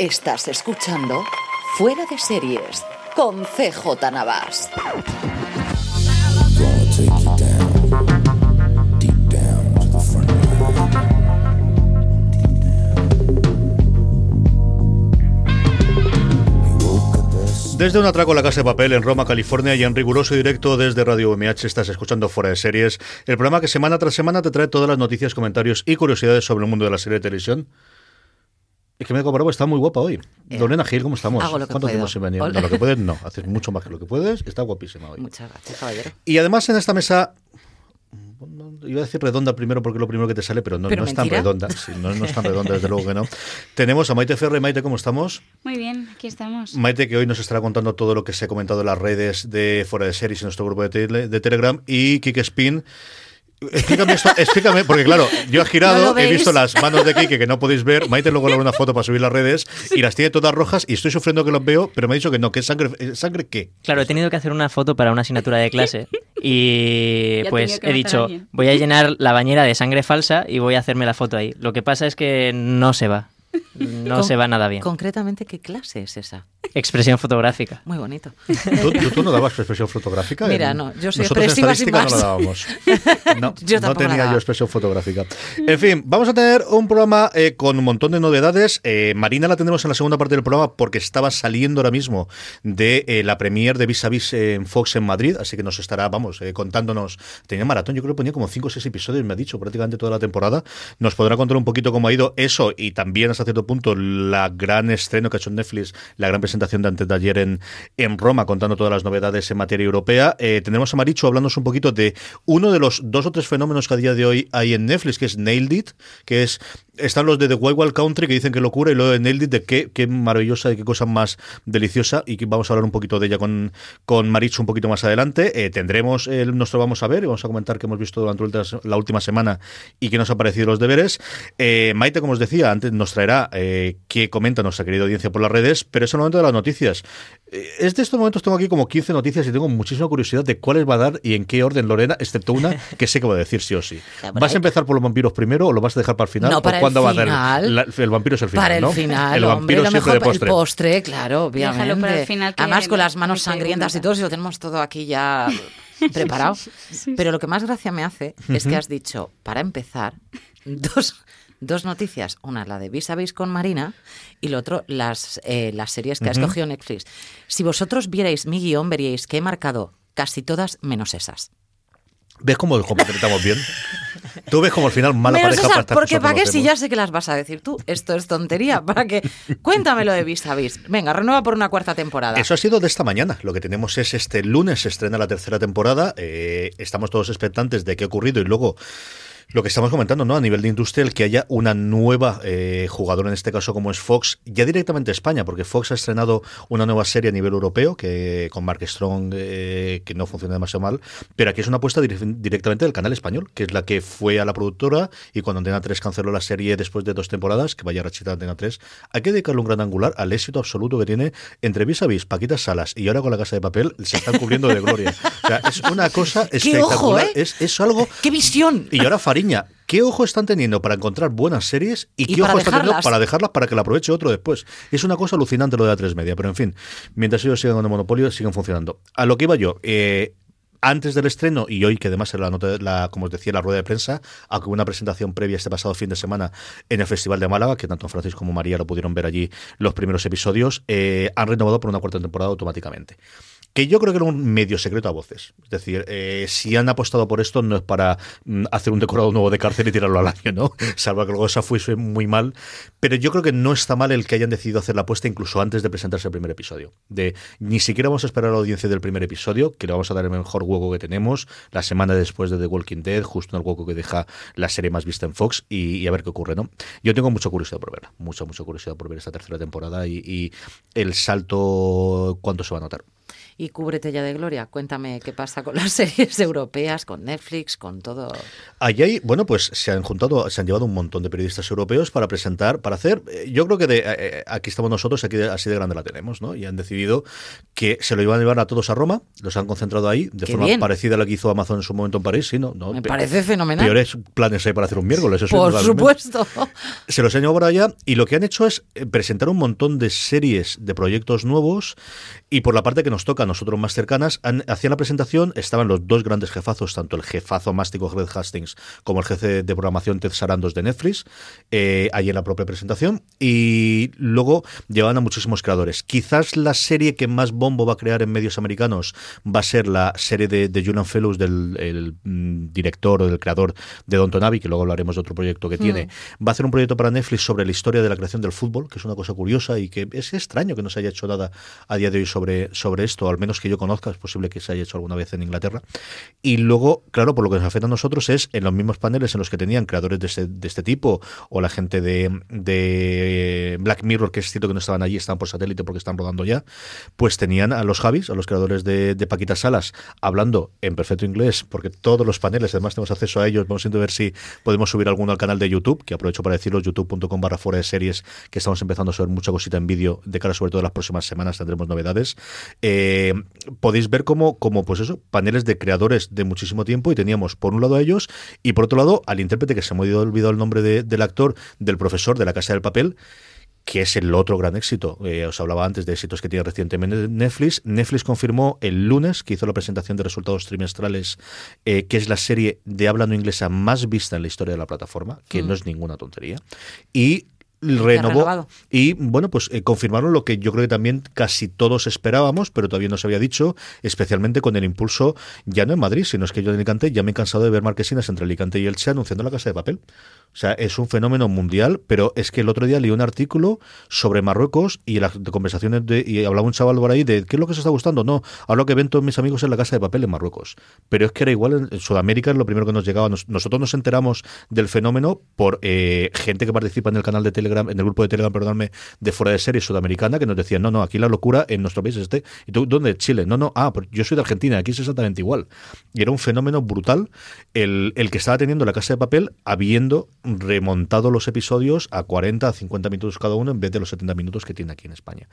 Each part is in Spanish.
Estás escuchando Fuera de Series con CJ Navas. Desde un atraco a la Casa de Papel en Roma, California y en riguroso directo desde Radio UMH estás escuchando Fuera de Series, el programa que semana tras semana te trae todas las noticias, comentarios y curiosidades sobre el mundo de la serie de televisión. Es que me he comprobado, está muy guapa hoy. Eh, Lorena Gil, ¿cómo estamos? hago lo que ¿Cuánto puedo. tiempo sin venir? Hola. No, lo que puedes no, haces mucho más que lo que puedes, está guapísima hoy. Muchas gracias, caballero. Y además en esta mesa, iba a decir redonda primero porque es lo primero que te sale, pero no, ¿Pero no es tan redonda. Sí, no, no es tan redonda, desde luego que no. Tenemos a Maite Ferre. Maite, ¿cómo estamos? Muy bien, aquí estamos. Maite, que hoy nos estará contando todo lo que se ha comentado en las redes de Fuera de Series en nuestro grupo de, tele- de Telegram. Y Kike Spin. Explícame esto, explícame, porque claro, yo he ¿No girado, he visto las manos de Kike que no podéis ver. Maite luego le una foto para subir las redes y las tiene todas rojas y estoy sufriendo que los veo, pero me ha dicho que no, que es sangre, eh, ¿sangre qué? Claro, he tenido que hacer una foto para una asignatura de clase y Ya pues he a dicho, alguien. voy a llenar la bañera de sangre falsa y voy a hacerme la foto ahí. Lo que pasa es que no se va. No Con- se va nada bien. Concretamente, ¿qué clase es esa? Expresión fotográfica. Muy bonito. ¿Tú, tú- tú no dabas expresión fotográfica? Mira, En- no, yo soy Nosotros en expresiva sin estadística no la más. dábamos. No, Yo no tampoco la tenía daba. yo expresión fotográfica. En fin, vamos a tener un programa eh, con un montón de novedades. Eh, Marina la tendremos en la segunda parte del programa porque estaba saliendo ahora mismo de eh, la premier de Vis a Vis en Fox en Madrid, así que nos estará, vamos, eh, contándonos. Tenía maratón, yo creo que ponía como 5 o 6 episodios, me ha dicho, prácticamente toda la temporada. Nos podrá contar un poquito cómo ha ido eso y también hasta cierto punto la gran estreno que ha hecho Netflix, la gran presentación de antes de ayer en, en Roma, contando todas las novedades en materia europea. Eh, tenemos a Marichu hablándonos un poquito de uno de los dos o tres fenómenos que a día de hoy hay en Netflix, que es Nailed It, que es están los de The Wild Wild Country que dicen que locura y luego de Nailed It de qué, qué maravillosa y qué cosa más deliciosa y que vamos a hablar un poquito de ella con, con Marichu un poquito más adelante. Eh, tendremos el nuestro vamos a ver y vamos a comentar que hemos visto durante la última semana y que nos ha parecido los deberes. Eh, Maite, como os decía, antes nos traerá eh, qué comenta nuestra querida audiencia por las redes, pero es el momento de las noticias. Eh, es de estos momentos, tengo aquí como 15 noticias y tengo muchísima curiosidad de cuáles va a dar y en qué orden, Lorena, excepto una que sé que va a decir sí o sí. ¿Vas a empezar por los vampiros primero o lo vas a dejar para el final? No, ¿O para el cuándo va a final. dar? La- el vampiro es el final, para el ¿no? final, El hombre, vampiro lo siempre mejor de para postre. el postre, claro, obviamente. Déjalo para el final, que Además con las me- manos sangrientas y todo, si lo tenemos todo aquí ya preparado. Pero lo que más gracia me hace es que has dicho, para empezar, dos, dos noticias. Una, la de Vis a Vis con Marina, y lo otro, las, eh, las series que ha escogido Netflix. Si vosotros vierais mi guion, veríais que he marcado casi todas menos esas. ¿Ves cómo complementamos bien? Tú ves como al final mala Menos pareja esas, para estar porque ¿para qué si ya sé que las vas a decir tú? Esto es tontería. ¿Para qué? Cuéntamelo de Vis a Vis. Venga, renueva por una cuarta temporada. Eso ha sido de esta mañana. Lo que tenemos es este lunes se estrena la tercera temporada. Eh, estamos todos expectantes de qué ha ocurrido y luego lo que estamos comentando, ¿no? A nivel de industria, el que haya una nueva eh, jugadora, en este caso como es Fox, ya directamente España, porque Fox ha estrenado una nueva serie a nivel europeo, que con Mark Strong, eh, que no funciona demasiado mal, pero aquí es una apuesta dire- directamente del canal español, que es la que fue a la productora y cuando Antena 3 canceló la serie después de dos temporadas, que vaya rachita de Antena 3, hay que dedicarle un gran angular al éxito absoluto que tiene entre Vis a Vis, Paquita Salas y ahora con la Casa de Papel, se están cubriendo de gloria. O sea, es una cosa espectacular. ojo, ¿eh? es, es algo ¡Qué visión! y ahora ¿qué ojo están teniendo para encontrar buenas series y, qué ojo están teniendo para dejarlas para que la aproveche otro después? Es una cosa alucinante lo de la 3 media, pero en fin, mientras ellos sigan con el monopolio, siguen funcionando. A lo que iba yo, eh, antes del estreno, y hoy que además era la nota, la, como os decía, la rueda de prensa, aunque hubo una presentación previa este pasado fin de semana en el Festival de Málaga, que tanto Francisco como María lo pudieron ver allí los primeros episodios, eh, han renovado por una cuarta temporada automáticamente. Que yo creo que era un medio secreto a voces. Es decir, eh, si han apostado por esto no es para mm, hacer un decorado nuevo de cárcel y tirarlo al año, ¿no? Salvo que luego esa fuese muy mal. Pero yo creo que no está mal el que hayan decidido hacer la apuesta incluso antes de presentarse el primer episodio. De ni siquiera vamos a esperar a la audiencia del primer episodio, que le vamos a dar el mejor hueco que tenemos, la semana después de The Walking Dead, justo en el hueco que deja la serie más vista en Fox, y, a ver qué ocurre, ¿no? Yo tengo mucha curiosidad por verla, mucha, mucha curiosidad por ver esta tercera temporada y, y el salto, cuánto se va a notar. Y cúbrete ya de gloria. Cuéntame qué pasa con las series europeas, con Netflix, con todo. Allí hay, bueno, pues se han juntado, se han llevado un montón de periodistas europeos para presentar, para hacer. eh, Yo creo que de, eh, eh, aquí estamos nosotros, aquí de- así de grande la tenemos, ¿no? Y han decidido que se lo iban a llevar a todos a Roma, los han concentrado ahí, de Qué forma bien. parecida a la que hizo Amazon en su momento en París, sí, ¿no? no Me pe- parece fenomenal. Peores planes hay para hacer un miércoles, eso Por supuesto. Se los han llevado para allá y lo que han hecho es eh, presentar un montón de series de proyectos nuevos y por la parte que nos toca nosotros más cercanas, han, hacían la presentación, estaban los dos grandes jefazos, tanto el jefazo mástico Greg Hastings como el jefe de programación Ted Sarandos de Netflix, eh, ahí en la propia presentación y luego llevaban a muchísimos creadores. Quizás la serie que más bombo va a crear en medios americanos va a ser la serie de, de Julian Fellows del el, mm, director o del creador de Don Tonavi, que luego hablaremos de otro proyecto que tiene. Va a hacer un proyecto para Netflix sobre la historia de la creación del fútbol, que es una cosa curiosa y que es extraño que no se haya hecho nada a día de hoy sobre, sobre esto, al menos que yo conozca, es posible que se haya hecho alguna vez en Inglaterra. Y luego, claro, por lo que nos afecta a nosotros es en los mismos paneles en los que tenían creadores de este, de este tipo o la gente de, de Black Mirror, que es cierto que no estaban allí, estaban por satélite porque están rodando ya, pues tenían a los Javis, a los creadores de, de Paquita Salas, hablando en perfecto inglés, porque todos los paneles, además tenemos acceso a ellos, vamos a ver si podemos subir alguno al canal de YouTube, que aprovecho para decirlo, youtube.com barra fuera de series, que estamos empezando a subir mucha cosita en vídeo, de cara sobre todo a las próximas semanas tendremos novedades. Eh, podéis ver como, como, pues eso, paneles de creadores de muchísimo tiempo y teníamos por un lado a ellos y por otro lado al intérprete que se me ha olvidado el nombre de- del actor, del profesor de la Casa del Papel, que es el otro gran éxito. Eh, os hablaba antes de éxitos que tiene recientemente Netflix. Netflix confirmó el lunes que hizo la presentación de resultados trimestrales, eh, que es la serie de habla no inglesa más vista en la historia de la plataforma, que no es ninguna tontería. Y renovó y bueno pues eh, confirmaron lo que yo creo que también casi todos esperábamos pero todavía no se había dicho especialmente con el impulso ya no en Madrid sino es que yo en Alicante ya me he cansado de ver marquesinas entre Alicante y Elche anunciando la casa de papel. O sea es un fenómeno mundial pero es que el otro día leí un artículo sobre Marruecos y las conversaciones de y hablaba un chaval por ahí de qué es lo que se está gustando no hablo que ven todos mis amigos en la casa de papel en Marruecos pero es que era igual en, en Sudamérica es lo primero que nos llegaba. Nos- nosotros nos enteramos del fenómeno por eh, gente que participa en el canal de Telegram en el grupo de Telegram perdóname de fuera de serie sudamericana que nos decían no no aquí la locura en nuestro país es este y tú dónde Chile no no ah pero yo soy de Argentina aquí es exactamente igual y era un fenómeno brutal el, el que estaba teniendo la casa de papel habiendo remontado los episodios a 40 a 50 minutos cada uno en vez de los 70 minutos que tiene aquí en España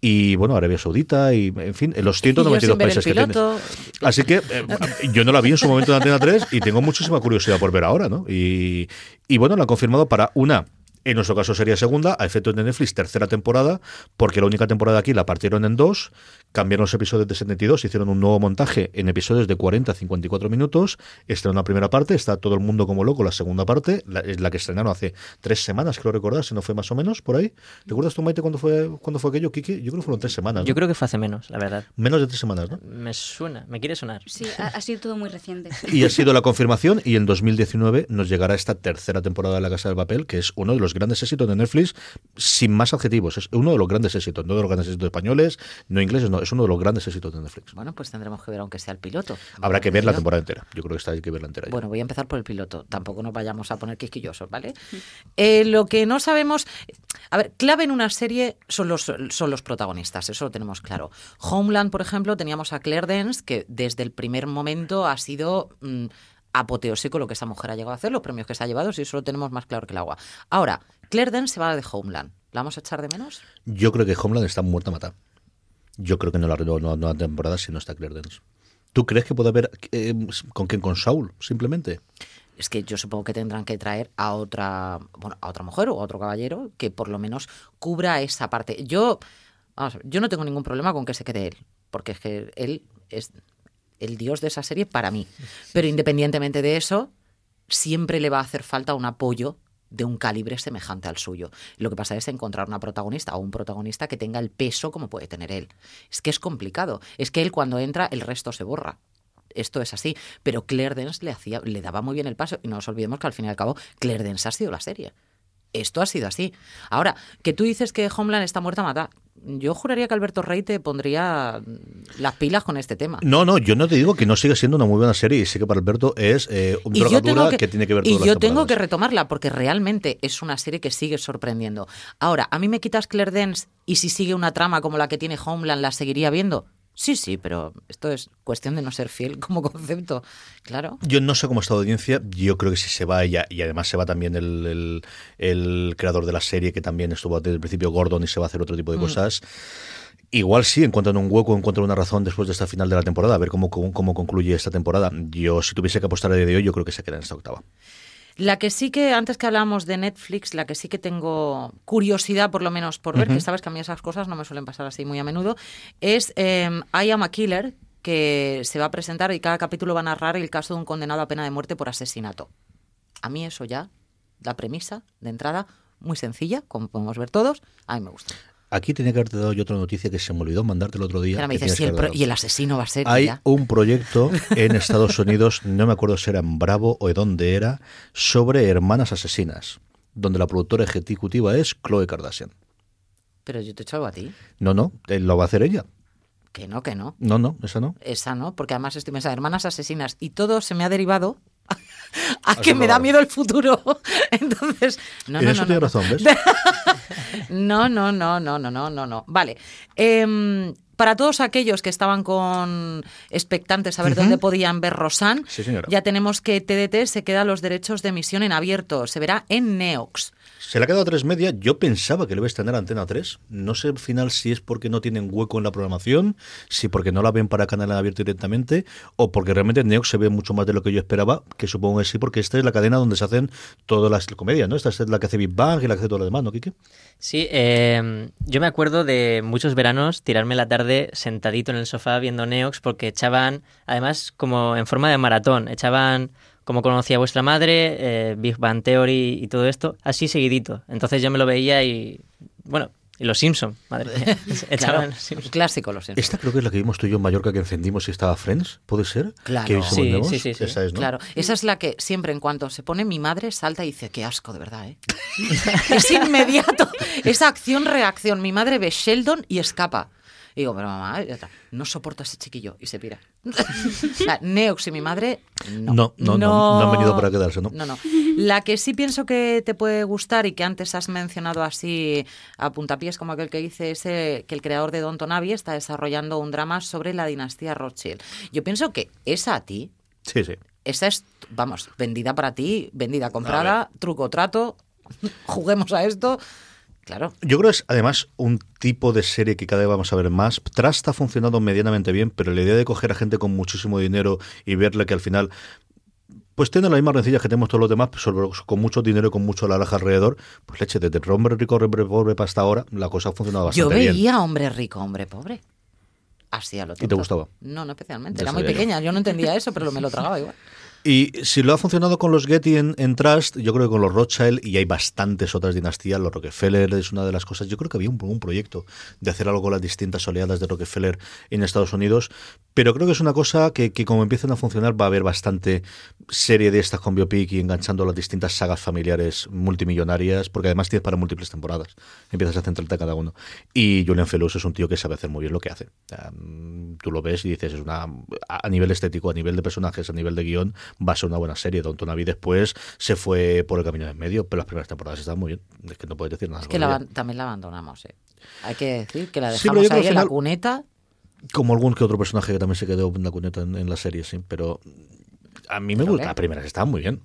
y bueno Arabia Saudita y en fin en los Y yo 192 sin ver el países que tienes piloto. Así que eh, yo no la vi en su momento en Antena 3 y tengo muchísima curiosidad por ver ahora, ¿no? Y, y bueno, la han confirmado para una. En nuestro caso sería segunda, a efectos de Netflix, tercera temporada, porque la única temporada aquí la partieron en dos, cambiaron los episodios de 72, hicieron un nuevo montaje en episodios de 40 a 54 minutos. Esta es una primera parte, está todo el mundo como loco, la segunda parte, la, es la que estrenaron hace tres semanas, creo recordar, si no fue más o menos, por ahí. ¿Recuerdas tú, Maite, cuándo fue, cuándo fue aquello, Kiki? Yo creo que fueron tres semanas. ¿no? Yo creo que fue hace menos, la verdad. Menos de tres semanas, ¿no? Me suena, me quiere sonar. Sí, ha, ha sido todo muy reciente. Y ha sido la confirmación y en 2019 nos llegará esta tercera temporada de La Casa del Papel, que es uno de los grandes éxitos de Netflix, sin más adjetivos. Es uno de los grandes éxitos, no de los grandes éxitos españoles, no ingleses, no, es uno de los grandes éxitos de Netflix. Bueno, pues tendremos que ver aunque sea el piloto. Habrá que ver la temporada entera. Yo creo que esta hay que verla entera. ya. Bueno, voy a empezar por el piloto. Tampoco nos vayamos a poner quisquillosos, ¿vale? Eh, lo que no sabemos. A ver, clave en una serie son los, son los protagonistas, eso lo tenemos claro. Homeland, por ejemplo, teníamos a Claire Dance, que desde el primer momento ha sido. mm, apoteósico lo que esa mujer ha llegado a hacer, los premios que se ha llevado, si eso lo tenemos más claro que el agua. Ahora, Claire Dance se va de Homeland. ¿La vamos a echar de menos? Yo creo que Homeland está muerta a matar. Yo creo que no la renueva una nueva temporada si no está Claire Dance. ¿Tú crees que puede haber eh, con quién? Con Saul, simplemente? es que yo supongo que tendrán que traer a otra, bueno, a otra mujer o a otro caballero que por lo menos cubra esa parte. Yo, vamos yo no tengo ningún problema con que se quede él, porque es que él es el dios de esa serie para mí. Pero independientemente de eso, siempre le va a hacer falta un apoyo de un calibre semejante al suyo. Lo que pasa es encontrar una protagonista o un protagonista que tenga el peso como puede tener él. Es que es complicado. Es que él cuando entra, el resto se borra. Esto es así. Pero Claire Dance le, hacía, le daba muy bien el paso. Y no nos olvidemos que al fin y al cabo, Claire Dance ha sido la serie. Esto ha sido así. Ahora, que tú dices que Homeland está muerta, mata. Yo juraría que Alberto Rey te pondría las pilas con este tema. No, no, yo no te digo que no siga siendo una muy buena serie y sé que para Alberto es eh, una drogadura que, tiene que ver Y todas yo las tengo que retomarla porque realmente es una serie que sigue sorprendiendo. Ahora, ¿a mí me quitas Claire Dance y si sigue una trama como la que tiene Homeland la seguiría viendo? Sí, sí, pero esto es cuestión de no ser fiel como concepto. Claro. Yo no sé cómo está de audiencia. Yo creo que si se va ella, y además se va también el, el- el creador de la serie, que también estuvo desde el principio Gordon y se va a hacer otro tipo de cosas. Igual sí, encuentran un hueco, encuentran una razón después de esta final de la temporada, a ver cómo, cómo, cómo concluye esta temporada. Yo, si tuviese que apostar a día de hoy, yo creo que se queda en esta octava. La que sí que, antes que hablábamos de Netflix, la que sí que tengo curiosidad, por lo menos, por ver, que sabes que a mí esas cosas no me suelen pasar así muy a menudo, es eh, I Am a Killer, que se va a presentar y cada capítulo va a narrar el caso de un condenado a pena de muerte por asesinato. A mí eso ya, la premisa de entrada, muy sencilla, como podemos ver todos, a mí me gusta. Aquí tenía que haberte dado yo otra noticia que se me olvidó mandarte el otro día. Pero me que dices, tienes ¿y el, pro- haber y el asesino va a ser Hay ya? un proyecto en Estados Unidos, no me acuerdo si era en Bravo o de dónde era, sobre hermanas asesinas, donde la productora ejecutiva es Chloe Kardashian. Pero yo te he hecho algo a ti. No, no, eh, lo va a hacer ella. Que no, que no. No, no, esa no. Esa no, porque además estoy pensando, hermanas asesinas, y todo se me ha derivado a que me da miedo el futuro. Entonces, no, no, eso no, tiene no. razón, ¿ves? No, no, no, no, no, no, no, no. Vale. Em, para todos aquellos que estaban con expectantes a ver dónde podían ver Rosan, Sí, ya tenemos que TDT se queda los derechos de emisión en abierto. Se verá en Neox. Se le ha quedado a tres media. Yo pensaba que le iba a extender Antena 3. No sé al final si es porque no tienen hueco en la programación, si porque no la ven para canal abierto directamente, o porque realmente Neox se ve mucho más de lo que yo esperaba, que supongo que sí, porque esta es la cadena donde se hacen todas las comedias, ¿no? Esta es la que hace Big Bang y la que hace todo lo demás, ¿no, Kike? Sí, eh, yo me acuerdo de muchos veranos tirarme la tarde sentadito en el sofá viendo Neox porque echaban, además como en forma de maratón, echaban como conocía vuestra madre, eh, Big Bang Theory y todo esto, así seguidito. Entonces yo me lo veía y, bueno, y los Simpson, madre mía. Claro, Echaban los Simpson. clásico. Esta creo que es la que vimos tú y yo en Mallorca que encendimos y estaba Friends, ¿puede ser? Claro. Que sí, sí, sí. Esa es, ¿no? Claro, esa es la que siempre en cuanto se pone mi madre salta y dice, qué asco, de verdad, ¿eh? es inmediato. Esa acción-reacción. Mi madre ve Sheldon y escapa. Y digo, pero mamá, ya está, no soporto a ese chiquillo. Y se pira. o sea, Neox y mi madre, no. No, no, no, no han venido para quedarse, ¿no? No, no. La que sí pienso que te puede gustar y que antes has mencionado así a puntapiés, como aquel que dice, es que el creador de Don Tonavi está desarrollando un drama sobre la dinastía Rothschild. Yo pienso que esa a ti, Sí, sí. esa es, vamos, vendida para ti, vendida comprada, truco trato, juguemos a esto. Claro. Yo creo que es además un tipo de serie que cada vez vamos a ver más. Trust está funcionando medianamente bien, pero la idea de coger a gente con muchísimo dinero y verle que al final pues tiene las mismas rencillas que tenemos todos los demás, solo con mucho dinero y con mucho laraja alrededor, pues leche, desde hombre rico, hombre pobre para hasta ahora, la cosa ha funcionado Yo bastante veía bien. hombre rico, hombre pobre. Así a lo ¿Y te tonto. gustaba? No, no especialmente. Ya Era muy sabía yo. pequeña. Yo no entendía eso, pero me lo tragaba igual. Y si lo ha funcionado con los Getty en, en Trust, yo creo que con los Rothschild, y hay bastantes otras dinastías, los Rockefeller es una de las cosas. Yo creo que había un, un proyecto de hacer algo con las distintas oleadas de Rockefeller en Estados Unidos, pero creo que es una cosa que, que como empiecen a funcionar va a haber bastante serie de estas con biopic y enganchando las distintas sagas familiares multimillonarias, porque además tienes para múltiples temporadas. Empiezas a centrarte a cada uno. Y Julian Fellows es un tío que sabe hacer muy bien lo que hace. Mm, tú lo ves y dices, es una a nivel estético, a nivel de personajes, a nivel de guion, va a ser una buena serie. Don Tonavi después se fue por el camino en medio, pero las primeras temporadas estaban muy bien. Es que no puedes decir nada. Es que la también la abandonamos, ¿eh? Hay que decir que la dejamos ahí en la cuneta. Como algún que otro personaje que también se quedó en la cuneta en, en la serie, sí. Pero a mí me gusta. Las primeras estaban muy bien.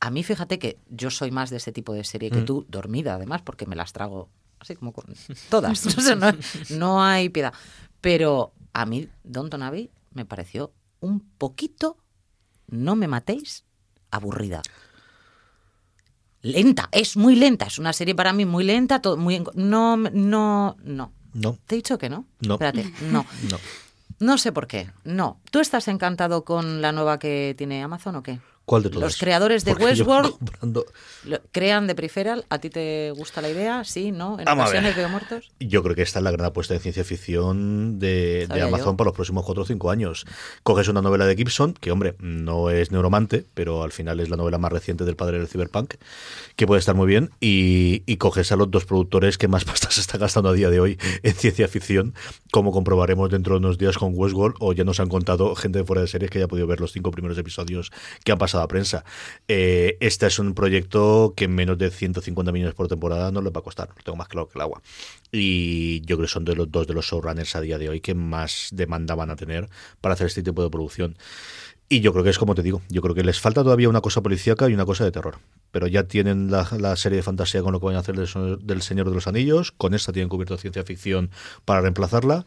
A mí, fíjate que yo soy más de ese tipo de serie Mm. que tú, dormida además, porque me las trago así como con todas. O sea, no, no hay piedad. Pero a mí, Don Tonavi me pareció un poquito, no me matéis, aburrida. Lenta, es muy lenta. Es una serie para mí muy lenta, todo muy no, no, no. No, ¿Te he dicho que no? No. Espérate, no. no. No sé por qué. No. ¿Tú estás encantado con la nueva que tiene Amazon o qué? ¿Cuál de todas? Los creadores de Porque Westworld comprando- lo- crean de Peripheral. ¿A ti te gusta la idea? ¿Sí? ¿No? ¿En Vamos ocasiones veo muertos? Yo creo que esta es la gran apuesta de ciencia ficción de, Amazon yo. para los próximos 4 o 5 años. Coges una novela de Gibson, que hombre, no es neuromante, pero al final es la novela más reciente del padre del cyberpunk, que puede estar muy bien, y, y coges a los dos productores que más pasta se están gastando a día de hoy en ciencia ficción, como comprobaremos dentro de unos días con Westworld, o ya nos han contado gente de fuera de series que ya ha podido ver los cinco primeros episodios que han pasado a prensa. Eh, este es un proyecto que menos de 150 millones por temporada no les va a costar, lo tengo más claro que el agua. Y yo creo que son de los dos de los showrunners a día de hoy que más demanda van a tener para hacer este tipo de producción. Y yo creo que es como te digo, yo creo que les falta todavía una cosa policíaca y una cosa de terror. Pero ya tienen la, serie de fantasía con lo que van a hacer del, del Señor de los Anillos, con esta tienen cubierto ciencia ficción para reemplazarla.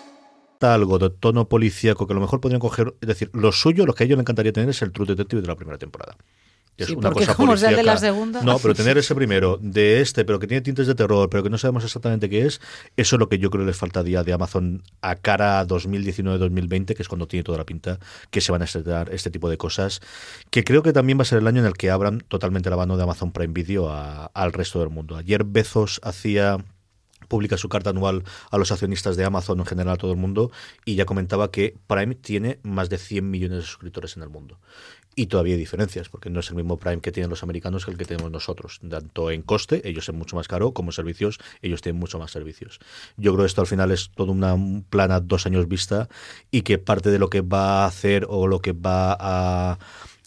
Algo de tono policíaco que a lo mejor podrían coger. Es decir, lo suyo, lo que a ellos les encantaría tener es el True Detective de la primera temporada. Que Sí, porque como de la segunda. No, pero tener ese primero, de este, pero que tiene tintes de terror, pero que no sabemos exactamente qué es, eso es lo que yo creo que les faltaría de Amazon a cara a 2019-2020, que es cuando tiene toda la pinta que se van a estrenar este tipo de cosas, que creo que también va a ser el año en el que abran totalmente la mano de Amazon Prime Video a- al resto del mundo. Ayer Bezos hacía publica su carta anual a los accionistas de Amazon en general a todo el mundo y ya comentaba que Prime tiene más de 100 millones de suscriptores en el mundo. Y todavía hay diferencias, porque no es el mismo Prime que tienen los americanos que el que tenemos nosotros. Tanto en coste, ellos es mucho más caro, como servicios, ellos tienen mucho más servicios. Yo creo que esto al final es todo una, un plan a dos años vista y que parte de lo que va a hacer o lo que va a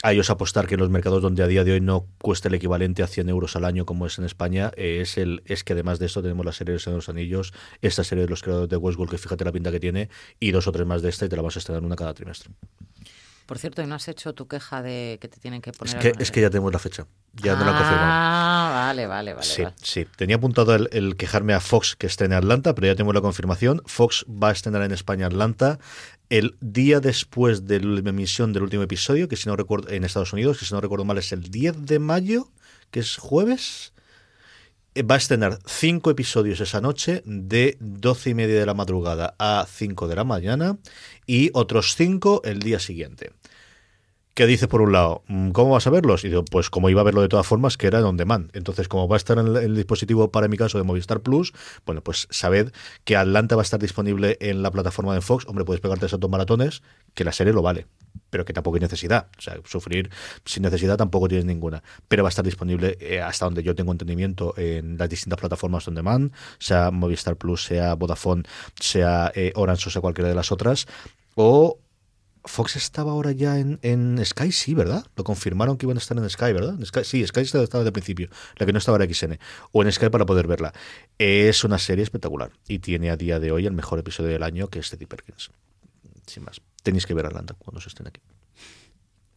a ellos apostar que en los mercados donde a día de hoy no cuesta el equivalente a 100 euros al año como es en España, eh, es el es que además de esto tenemos la serie de los Anillos, esta serie de los creadores de Westworld, que fíjate la pinta que tiene, y dos o tres más de esta y te la vas a estrenar una cada trimestre. Por cierto, ¿y no has hecho tu queja de que te tienen que Es poner que, algo en es que ya tenemos la fecha, ya no la confirmado. Ah, vale, vale, vale. Sí, vale. sí. Tenía apuntado el, el quejarme a Fox que esté en Atlanta, pero ya tenemos la confirmación. Fox va a estrenar en España Atlanta el día después de la emisión del último episodio, que si no recuerdo, en Estados Unidos, que si no recuerdo mal es el 10 de mayo, que es jueves. Eh, Va a estrenar cinco episodios esa noche de 12 y media de la madrugada a 5 de la mañana y otros cinco el día siguiente que dice por un lado, mm, ¿cómo vas a verlos? Y digo, pues como iba a verlo de todas formas, que era en on demand. Entonces, como va a estar en el, dispositivo, para mi caso, de Movistar Plus, bueno, pues sabed que Atlanta va a estar disponible en la plataforma de Fox. Hombre, puedes pegarte esos dos maratones, que la serie lo vale, pero que tampoco hay necesidad. O sea, sufrir sin necesidad tampoco tienes ninguna. Pero va a estar disponible eh, hasta donde yo tengo entendimiento en las distintas plataformas on demand, sea Movistar Plus, sea Vodafone, sea eh, Orange o sea cualquiera de las otras. O Fox estaba ahora ya en, en Sky, sí, ¿verdad? Lo confirmaron que iban a estar en Sky, ¿verdad? Sky- sí, Sky estaba desde el principio, la que no estaba era XN. O en Sky para poder verla. Es una serie espectacular y tiene a día de hoy el mejor episodio del año, que es Teddy Perkins. Sin más. Tenéis que ver Atlanta cuando se estén aquí.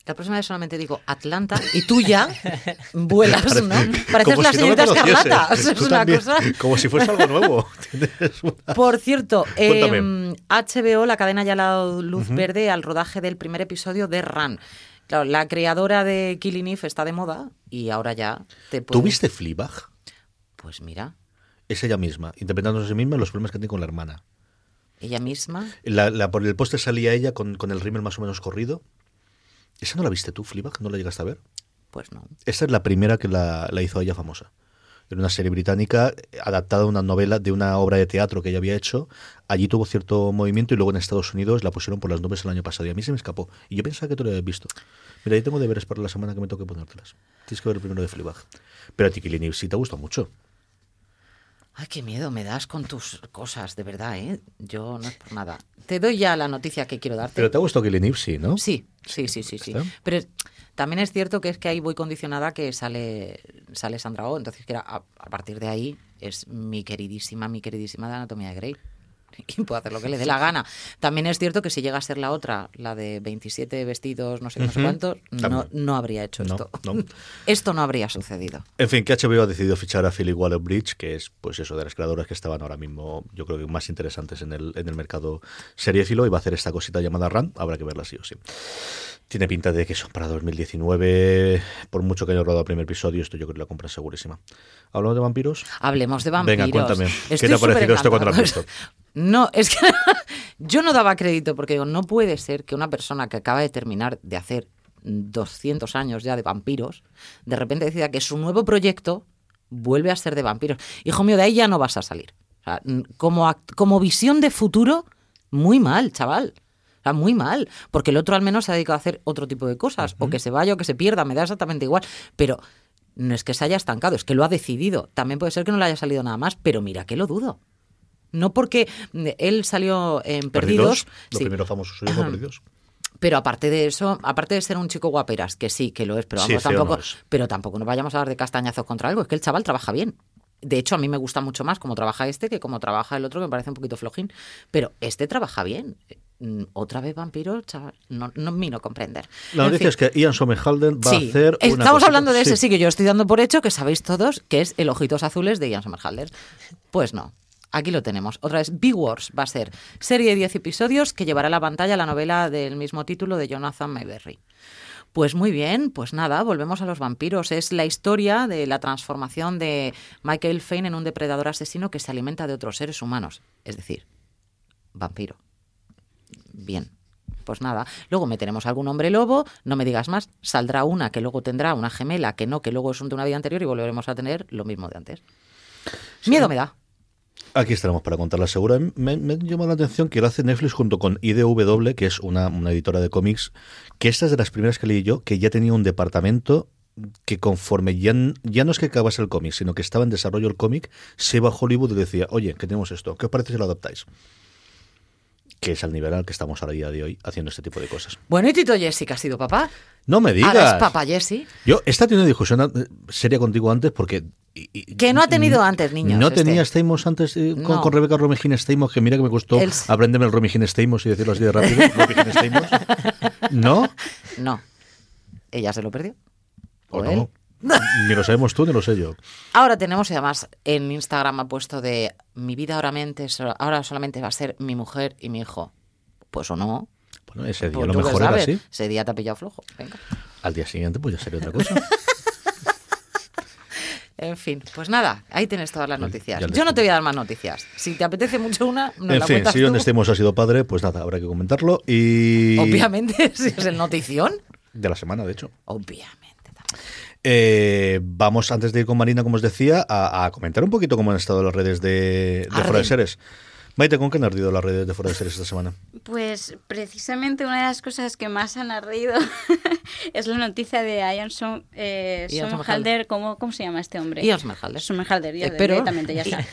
La próxima vez solamente digo Atlanta y tú ya vuelas, ¿no? Pareces Como la si no señorita. Escarlata. Tú es una también, cosa. Como si fuese algo nuevo. Una- Por cierto, Cuéntame. em, HBO, la cadena ya dado luz verde al rodaje del primer episodio de Run. Claro, la creadora de Killing Eve está de moda y ahora ya te ¿Tú puedes... viste Fleabag? Pues mira, Es ella misma, interpretándose a sí misma los problemas que tiene con la hermana. ella misma... La, la- por el póster salía ella con, con el rímel más o menos corrido. ¿Esa no la viste tú, Fleabag? ¿No la llegaste a ver? Pues no. Esta es la primera que la, la hizo ella famosa. Era una serie británica adaptada a una novela de una obra de teatro que ella había hecho. Allí tuvo cierto movimiento y luego en Estados Unidos la pusieron por las nubes el año pasado. Y a mí se me escapó. Y yo pensaba que tú lo habías visto. Mira, yo tengo deberes para la semana que me toque ponértelas. Tienes que ver el primero de Fleabag. Pero a ti, Killing Eve, sí te gusta mucho. Ay, qué miedo me das con tus cosas, de verdad, ¿eh? Yo no es por nada. Te doy ya la noticia que quiero darte. Pero te ha gustado Killing Eve, sí, ¿no? Sí, sí, sí, sí, sí. Pero también es cierto que es que ahí voy condicionada que sale, sale Sandra Oh, entonces que a, a partir de ahí es mi queridísima, mi queridísima de Anatomía de Grey. Y puedo hacer lo que le dé la gana. También es cierto que si llega a ser la otra, la de 27 vestidos, no sé qué, no sé cuántos, no, no habría hecho No, esto. no. Esto no habría sucedido. En fin, que HBO ha decidido fichar a Philip Waller-Bridge, que es, pues eso, de las creadoras que estaban ahora mismo, yo creo que más interesantes en el, en el mercado seriéfilo, y va a hacer esta cosita llamada Run, habrá que verla sí o sí. Tiene pinta de que son para 2019, por mucho que haya rodado el primer episodio, esto yo creo que la compra segurísima. ¿Hablamos de vampiros? Hablemos de vampiros. Venga, cuéntame. ¿Qué te ha parecido esto cuando lo visto? No, es que yo no daba crédito porque digo, no puede ser que una persona que acaba de terminar de hacer 200 años ya de vampiros, de repente decida que su nuevo proyecto vuelve a ser de vampiros. Hijo mío, de ahí ya no vas a salir. O sea, n- como, como visión de futuro, muy mal, chaval. Muy mal. Porque el otro al menos se ha dedicado a hacer otro tipo de cosas. O que se vaya o que se pierda, me da exactamente igual. Pero no es que se haya estancado, es que lo ha decidido. También puede ser que no le haya salido nada más, pero mira que lo dudo. No porque mm, él salió en Perdidos, Lo sí, primero famoso suyo fue Perdidos. pero aparte de eso, aparte de ser un chico guaperas, que sí, que lo es, pero Sí, vamos, no tampoco, es. pero tampoco nos vayamos a dar de castañazos contra algo, es que el chaval trabaja bien. De hecho, a mí me gusta mucho más cómo trabaja este que cómo trabaja el otro, que me parece un poquito flojín. Pero este trabaja bien. Mm, Otra vez vampiro, chaval, no, no me no comprender. La En noticia fin. es que Ian Somerhalder va Sí, a hacer una Estamos hablando de ese, sí. que yo estoy dando por hecho que sabéis todos que es el Ojitos Azules de Ian Somerhalder. Pues no. Aquí lo tenemos. Otra vez, Big Wars va a ser serie de 10 episodios que llevará a la pantalla la novela del mismo título de Jonathan Mayberry. Pues muy bien, pues nada, volvemos a los vampiros. Es la historia de la transformación de Michael Fane en un depredador asesino que se alimenta de otros seres humanos. Es decir, vampiro. Bien. Pues nada, luego meteremos algún hombre lobo, no me digas más, saldrá una que luego tendrá una gemela que no, que luego es de una vida anterior y volveremos a tener lo mismo de antes. Miedo me da. Aquí estaremos para contarla segura. Me, me llama la atención que lo hace Netflix junto con IDW, que es una, una editora de cómics, que esta es de las primeras que leí yo, que ya tenía un departamento que conforme ya, ya no es que acabase el cómic, sino que estaba en desarrollo el cómic, se iba a Hollywood y decía, oye, que tenemos esto, ¿qué os parece si lo adaptáis? Que es al nivel al que estamos a día de hoy haciendo este tipo de cosas. Bueno, y Tito Jessica ha sido papá. No me digas. Ahora es papá Jessy. Yo esta tenido una discusión eh, seria contigo antes porque... y- y- Que no ha tenido antes, niños, ¿No este. tenía Stamos antes eh, con, No. con Rebeca Romijin Stamos? Que mira que me costó El- aprenderme el Romijin Stamos y decirlo así de rápido. Stamos. ¿No? No. Ella se lo perdió. ¿O ¿O no? Ni lo sabemos tú ni lo sé yo. Ahora tenemos, y además en Instagram ha puesto de mi vida ahora, mente, ahora solamente va a ser mi mujer y mi hijo. Pues o no. Bueno, ese día Pues lo mejor era así. Ese día te ha pillado flojo. Venga. Al día siguiente pues ya sería otra cosa. En fin, pues nada, ahí tienes todas las noticias. Yo no te voy a dar más noticias. Si te apetece mucho una, nos en la fin, si donde estemos ha sido padre, pues nada, habrá que comentarlo. Y... Obviamente, si es el notición. De la semana, de hecho. Obviamente. Eh, vamos, antes de ir con Marina, como os decía, a, a comentar un poquito cómo han estado las redes de, de. Fuera de Seres. Maite, ¿con qué han ardido las redes de Fuera de Seres esta semana? Pues precisamente una de las cosas que más han ardido es la noticia de Ian Som, eh, Somerhalder. ¿Cómo, ¿Cómo se llama este hombre? Ian Somerhalder. Somerhalder, ya, Eh, pero- directamente, ya está.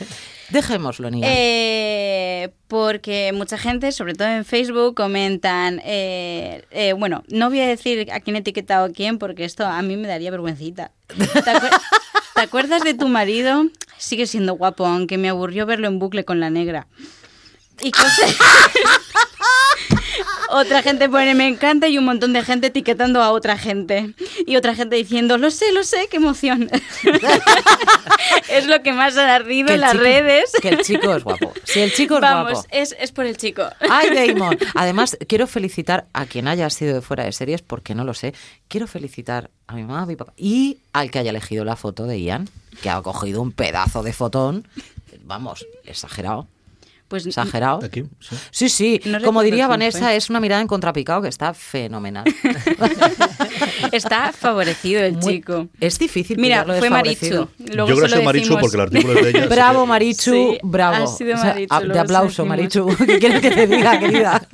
Dejémoslo, niña. Eh, porque mucha gente, sobre todo en Facebook, comentan, eh, eh, bueno, no voy a decir a quién he etiquetado a quién porque esto a mí me daría vergüencita. ¿Te, acuer- ¿te acuerdas de tu marido? Sigue siendo guapo, aunque me aburrió verlo en bucle con la negra. Y cosas... Otra gente pone me encanta y un montón de gente etiquetando a otra gente. Y otra gente diciendo, lo sé, lo sé, qué emoción. es lo que más ha ardido en las chico- redes. Que el chico es guapo. Si el chico es Vamos, guapo. es, es por el chico. Ay, Damon. Además, quiero felicitar a quien haya sido de fuera de series, porque no lo sé. Quiero felicitar a mi mamá, a mi papá y al que haya elegido la foto de Ian, que ha cogido un pedazo de fotón. Vamos, exagerado. Pues Exagerado. Aquí, sí. Sí, sí. No Como diría Vanessa, fue. es una mirada en contrapicado que está fenomenal. está favorecido el Muy- chico. Es difícil Mira, fue. Marichu. Luego Yo creo que sido Marichu decimos. porque el artículo es de ella. Bravo, que- Marichu, Sí, bravo. ha sido O sea, Marichu, a- luego de aplauso. Marichu. ¿Qué quieres que te diga, querida?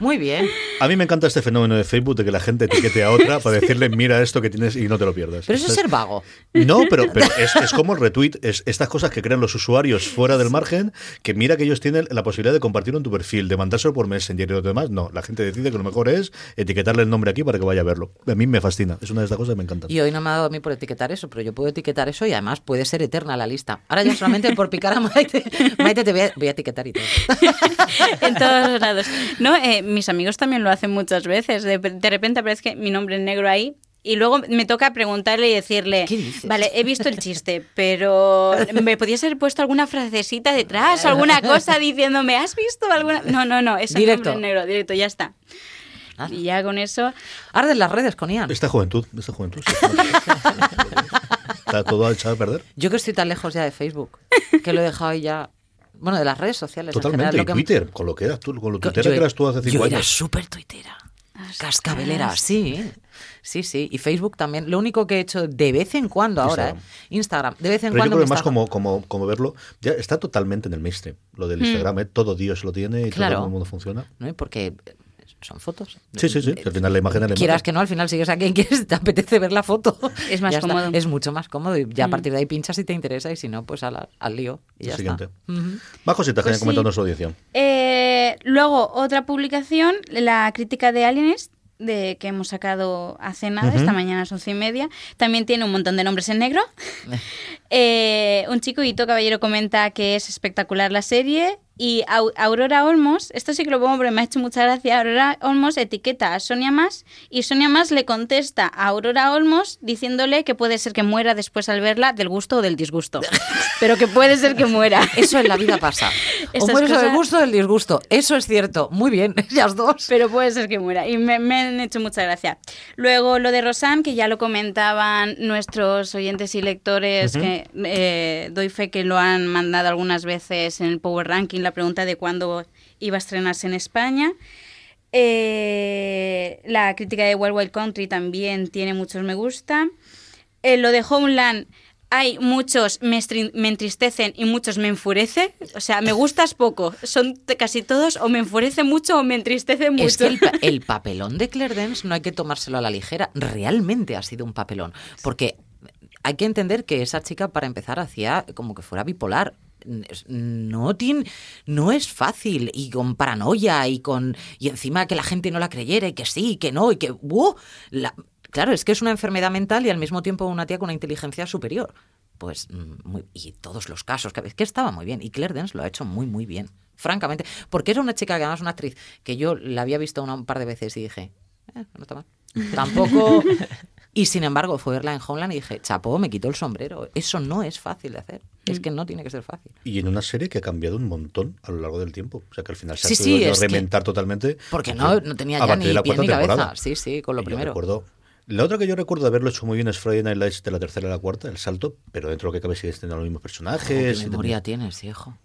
Muy bien. A mí me encanta este fenómeno de Facebook de que la gente etiquete a otra para decirle mira esto que tienes y no te lo pierdas. Pero eso es ser vago. No, pero, pero es, es como el retweet, es estas cosas que crean los usuarios fuera del margen, que mira que ellos tienen la posibilidad de compartirlo en tu perfil, de mandárselo por Messenger y lo demás. No, la gente decide que lo mejor es etiquetarle el nombre aquí para que vaya a verlo. A mí me fascina, es una de estas cosas que me encantan. Y hoy no me ha dado a mí por etiquetar eso, pero yo puedo etiquetar eso y además puede ser eterna la lista. Ahora ya solamente por picar a Maite, Maite te voy a, voy a etiquetar y todo. en todos los lados. No, eh, mis amigos también lo hacen muchas veces. De, de repente aparece mi nombre en negro ahí. Y luego me toca preguntarle y decirle, ¿Qué dices? vale, he visto el chiste, pero ¿me podías haber puesto alguna frasecita detrás o alguna cosa diciéndome, ¿has visto alguna? No, no, no, es Directo. negro, directo, ya está. Y ya con eso, Arden las redes con Ian. Esta juventud, esta juventud. sí. Está todo echado a perder. Yo que estoy tan lejos ya de Facebook, que lo he dejado ahí ya. Bueno, de las redes sociales. en Totalmente. lo que- Twitter, con lo que eras tú, con lo Yo- tuitera que eras tú hace cinco yo era años. súper tuitera. Cascabelera, sí. Sí, sí. Y Facebook también. Lo único que he hecho de vez en cuando ahora, Instagram. ¿eh? Instagram. De vez en Pero yo cuando. creo me que más está- como, como, como verlo, ya está totalmente en el mainstream. Lo del Instagram, ¿eh? todo Dios lo tiene y Claro. todo el mundo funciona. ¿no? Porque son fotos. Sí, sí, sí. que Al final la imagen la Quieras que no, al final sigues a quien quieres, te apetece ver la foto. Es más Ya está. cómodo. Es mucho más cómodo y ya a partir de ahí pinchas si te interesa y si no, pues al, al lío y ya Siguiente. está. Ujú. Más cositas que Pues comentado sí. nuestra audiencia. Eh, luego, otra publicación, la crítica de Alienist, de que hemos sacado hace nada, esta mañana a las once y media. También tiene un montón de nombres en negro. Eh, un chico, Hito Caballero, comenta que es espectacular la serie. Y Au- Aurora Olmos, esto sí que lo pongo porque me ha hecho mucha gracia. Aurora Olmos etiqueta a Sonia Más y Sonia Más le contesta a Aurora Olmos diciéndole que puede ser que muera después al verla del gusto o del disgusto. Pero que puede ser que muera. Eso en la vida pasa. o mueres o del cosas- gusto o del disgusto. Eso es cierto. Muy bien, las dos. Pero puede ser que muera. Y me, me han hecho mucha gracia. Luego lo de Rosan, que ya lo comentaban nuestros oyentes y lectores, que eh, doy fe que lo han mandado algunas veces en el Power Ranking, la pregunta de cuándo iba a estrenarse en España. Eh, la crítica de Wild Wild Country también tiene muchos me gusta. Eh, lo de Homeland, hay muchos me, me entristecen y muchos me enfurece. O sea, me gustas poco. Son casi todos o me enfurece mucho o me entristece mucho. Es que el, pa- el papelón de Claire Danes no hay que tomárselo a la ligera. Realmente ha sido un papelón. Porque hay que entender que esa chica, para empezar, hacía como que fuera bipolar. No, tiene, no es fácil y con paranoia y con y encima que la gente no la creyera y que sí y que no y que. La- claro es que es una enfermedad mental y al mismo tiempo una tía con una inteligencia superior pues mm, muy- y todos los casos que, que estaba muy bien y Claire Danes lo ha hecho muy muy bien francamente porque era una chica que además es una actriz que yo la había visto una, un par de veces y dije "Eh, no está mal tampoco y sin embargo fue verla en Homeland y dije chapó me quitó el sombrero eso no es fácil de hacer es que no tiene que ser fácil Y en una serie que ha cambiado un montón a lo largo del tiempo. O sea que al final se ha Sí, podido sí, es que- totalmente. porque no, no tenía ya ni de la pie ni cabeza temporada. sí sí con lo Y yo primero recuerdo- la otra que yo recuerdo de haberlo hecho muy bien es Friday Night Lights de la tercera a la cuarta, el salto, pero dentro de lo que cabe sigue teniendo los mismos ¿Qué personajes. y memoria tienes, hijo?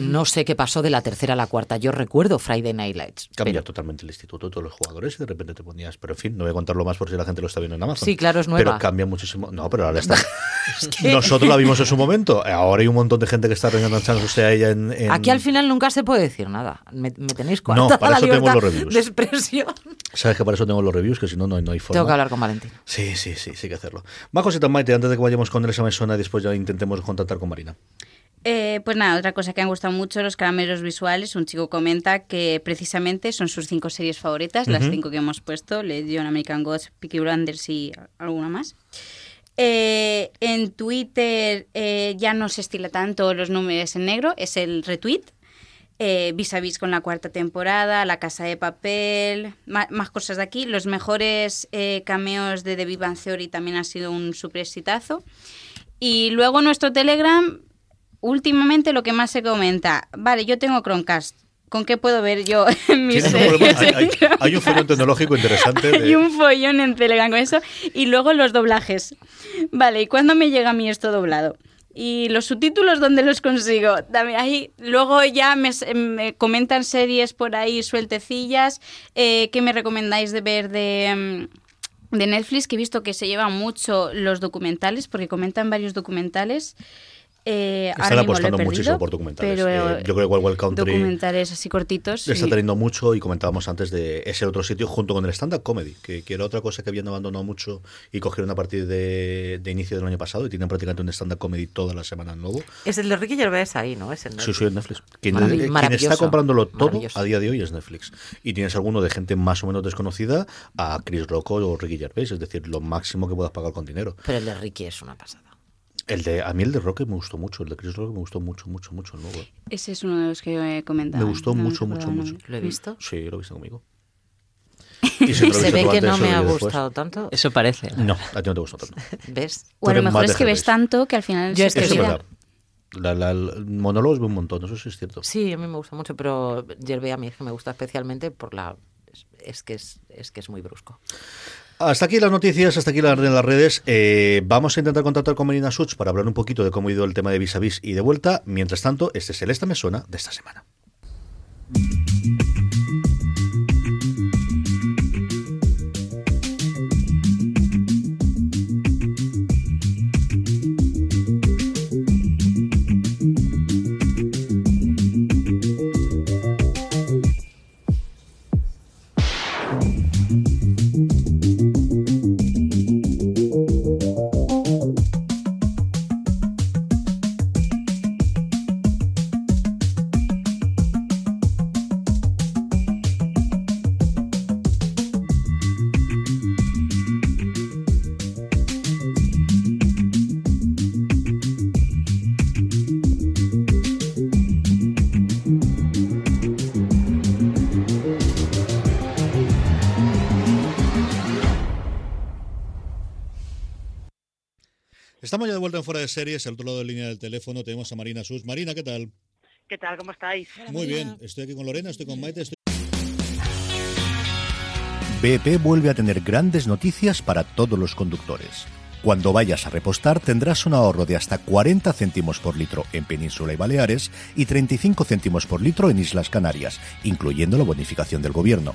No sé qué pasó de la tercera a la cuarta. Yo recuerdo Friday Night Lights. Cambia pero- totalmente el instituto, todos los jugadores y de repente te ponías. Pero en fin, no voy a contarlo más por si la gente lo está viendo en Amazon. Sí, claro, es nueva. Pero cambia muchísimo. No, pero ahora está. Nosotros la vimos en su momento. Ahora hay un montón de gente que está reenganchándose a ella en. en- Aquí al final nunca se puede decir nada. Me, me tenéis No, coartada para eso libertad los reviews. de expresión. Sabes que para eso tengo los reviews, que si no, no hay, no hay forma. Tengo que hablar con Valentín. Sí, sí, sí, sí que hacerlo. Cositas, Maite, antes de que vayamos con el examen Sona y después ya intentemos contactar con Marina. Eh, pues nada, otra cosa que han gustado mucho, los caramelos visuales. Un chico comenta que precisamente son sus cinco series favoritas, las cinco que hemos puesto, Legion, American Gods, Peaky Blinders y alguna más. Eh, en Twitter eh, ya no se estila tanto los números en negro, es el retweet. Eh, vis a vis con la cuarta temporada, La Casa de Papel, más, cosas de aquí. Los mejores cameos de The Big Bang Theory también ha sido un super exitazo. Y luego nuestro Telegram, últimamente lo que más se comenta, vale, yo tengo Chromecast, ¿con qué puedo ver yo mis un problema. series hay, hay- en Chrome? hay un follón tecnológico interesante. de- Hay un follón en Telegram con eso. Y luego los doblajes. Vale, ¿y cuándo me llega a mí esto doblado? ¿Y los subtítulos dónde los consigo? También ahí, luego ya me, me comentan series por ahí sueltecillas. Eh, ¿Qué me recomendáis de ver de, mm, de Netflix? Que he visto que se llevan mucho los documentales, porque comentan varios documentales. Eh, Están ahora mismo lo he apostando perdido, muchísimo por documentales. Pero Eh, yo creo que Wild Wild Country documentales así cortitos. le está sí. teniendo mucho y comentábamos antes de ese otro sitio junto con el stand-up comedy, que, que era otra cosa que habían abandonado mucho y cogieron a partir de, de inicio del año pasado y tienen prácticamente un stand-up comedy todas las semanas nuevo. Es el de Ricky Gervais ahí, ¿no? Es el Sí, sí, en Netflix. Quien, eh, quien está comprándolo todo a día de hoy es Netflix. Y tienes alguno de gente más o menos desconocida a Chris Rock o Ricky Gervais, es decir, lo máximo que puedas pagar con dinero. Pero el de Ricky es una pasada. El de, a mí el de Rock me gustó mucho, el de Chris Rock me gustó mucho, mucho, mucho el nuevo. Ese es uno de los que he comentado. Me gustó no mucho, me mucho, mucho. ¿Lo he visto? Sí, lo he visto conmigo. Y si Se ve que no me ha vi después. gustado tanto. Eso parece. No, a ti no te gustó tanto. ¿Ves? O a lo mejor es que ves tanto que al final Yo es se que. La, la- monólogos veo un montón, eso sí es cierto. Sí, a mí me gusta mucho, pero Gervais a mí es que me gusta especialmente por la... es- Es que es, es que es muy brusco. Hasta aquí las noticias, hasta aquí las, redes. Eh, vamos a intentar contactar con Marina Such para hablar un poquito de cómo ha ido el tema de vis a vis y de vuelta. Mientras tanto, este es el Esta Me Suena de esta semana. Series, al otro lado de línea del teléfono tenemos a Marina Such. Marina, ¿qué tal? ¿Qué tal? ¿Cómo estáis? Muy bien, estoy aquí con Lorena, estoy con Maite, estoy... BP vuelve a tener grandes noticias para todos los conductores. Cuando vayas a repostar tendrás un ahorro de hasta 40 céntimos por litro en Península y Baleares y 35 céntimos por litro en Islas Canarias, incluyendo la bonificación del gobierno.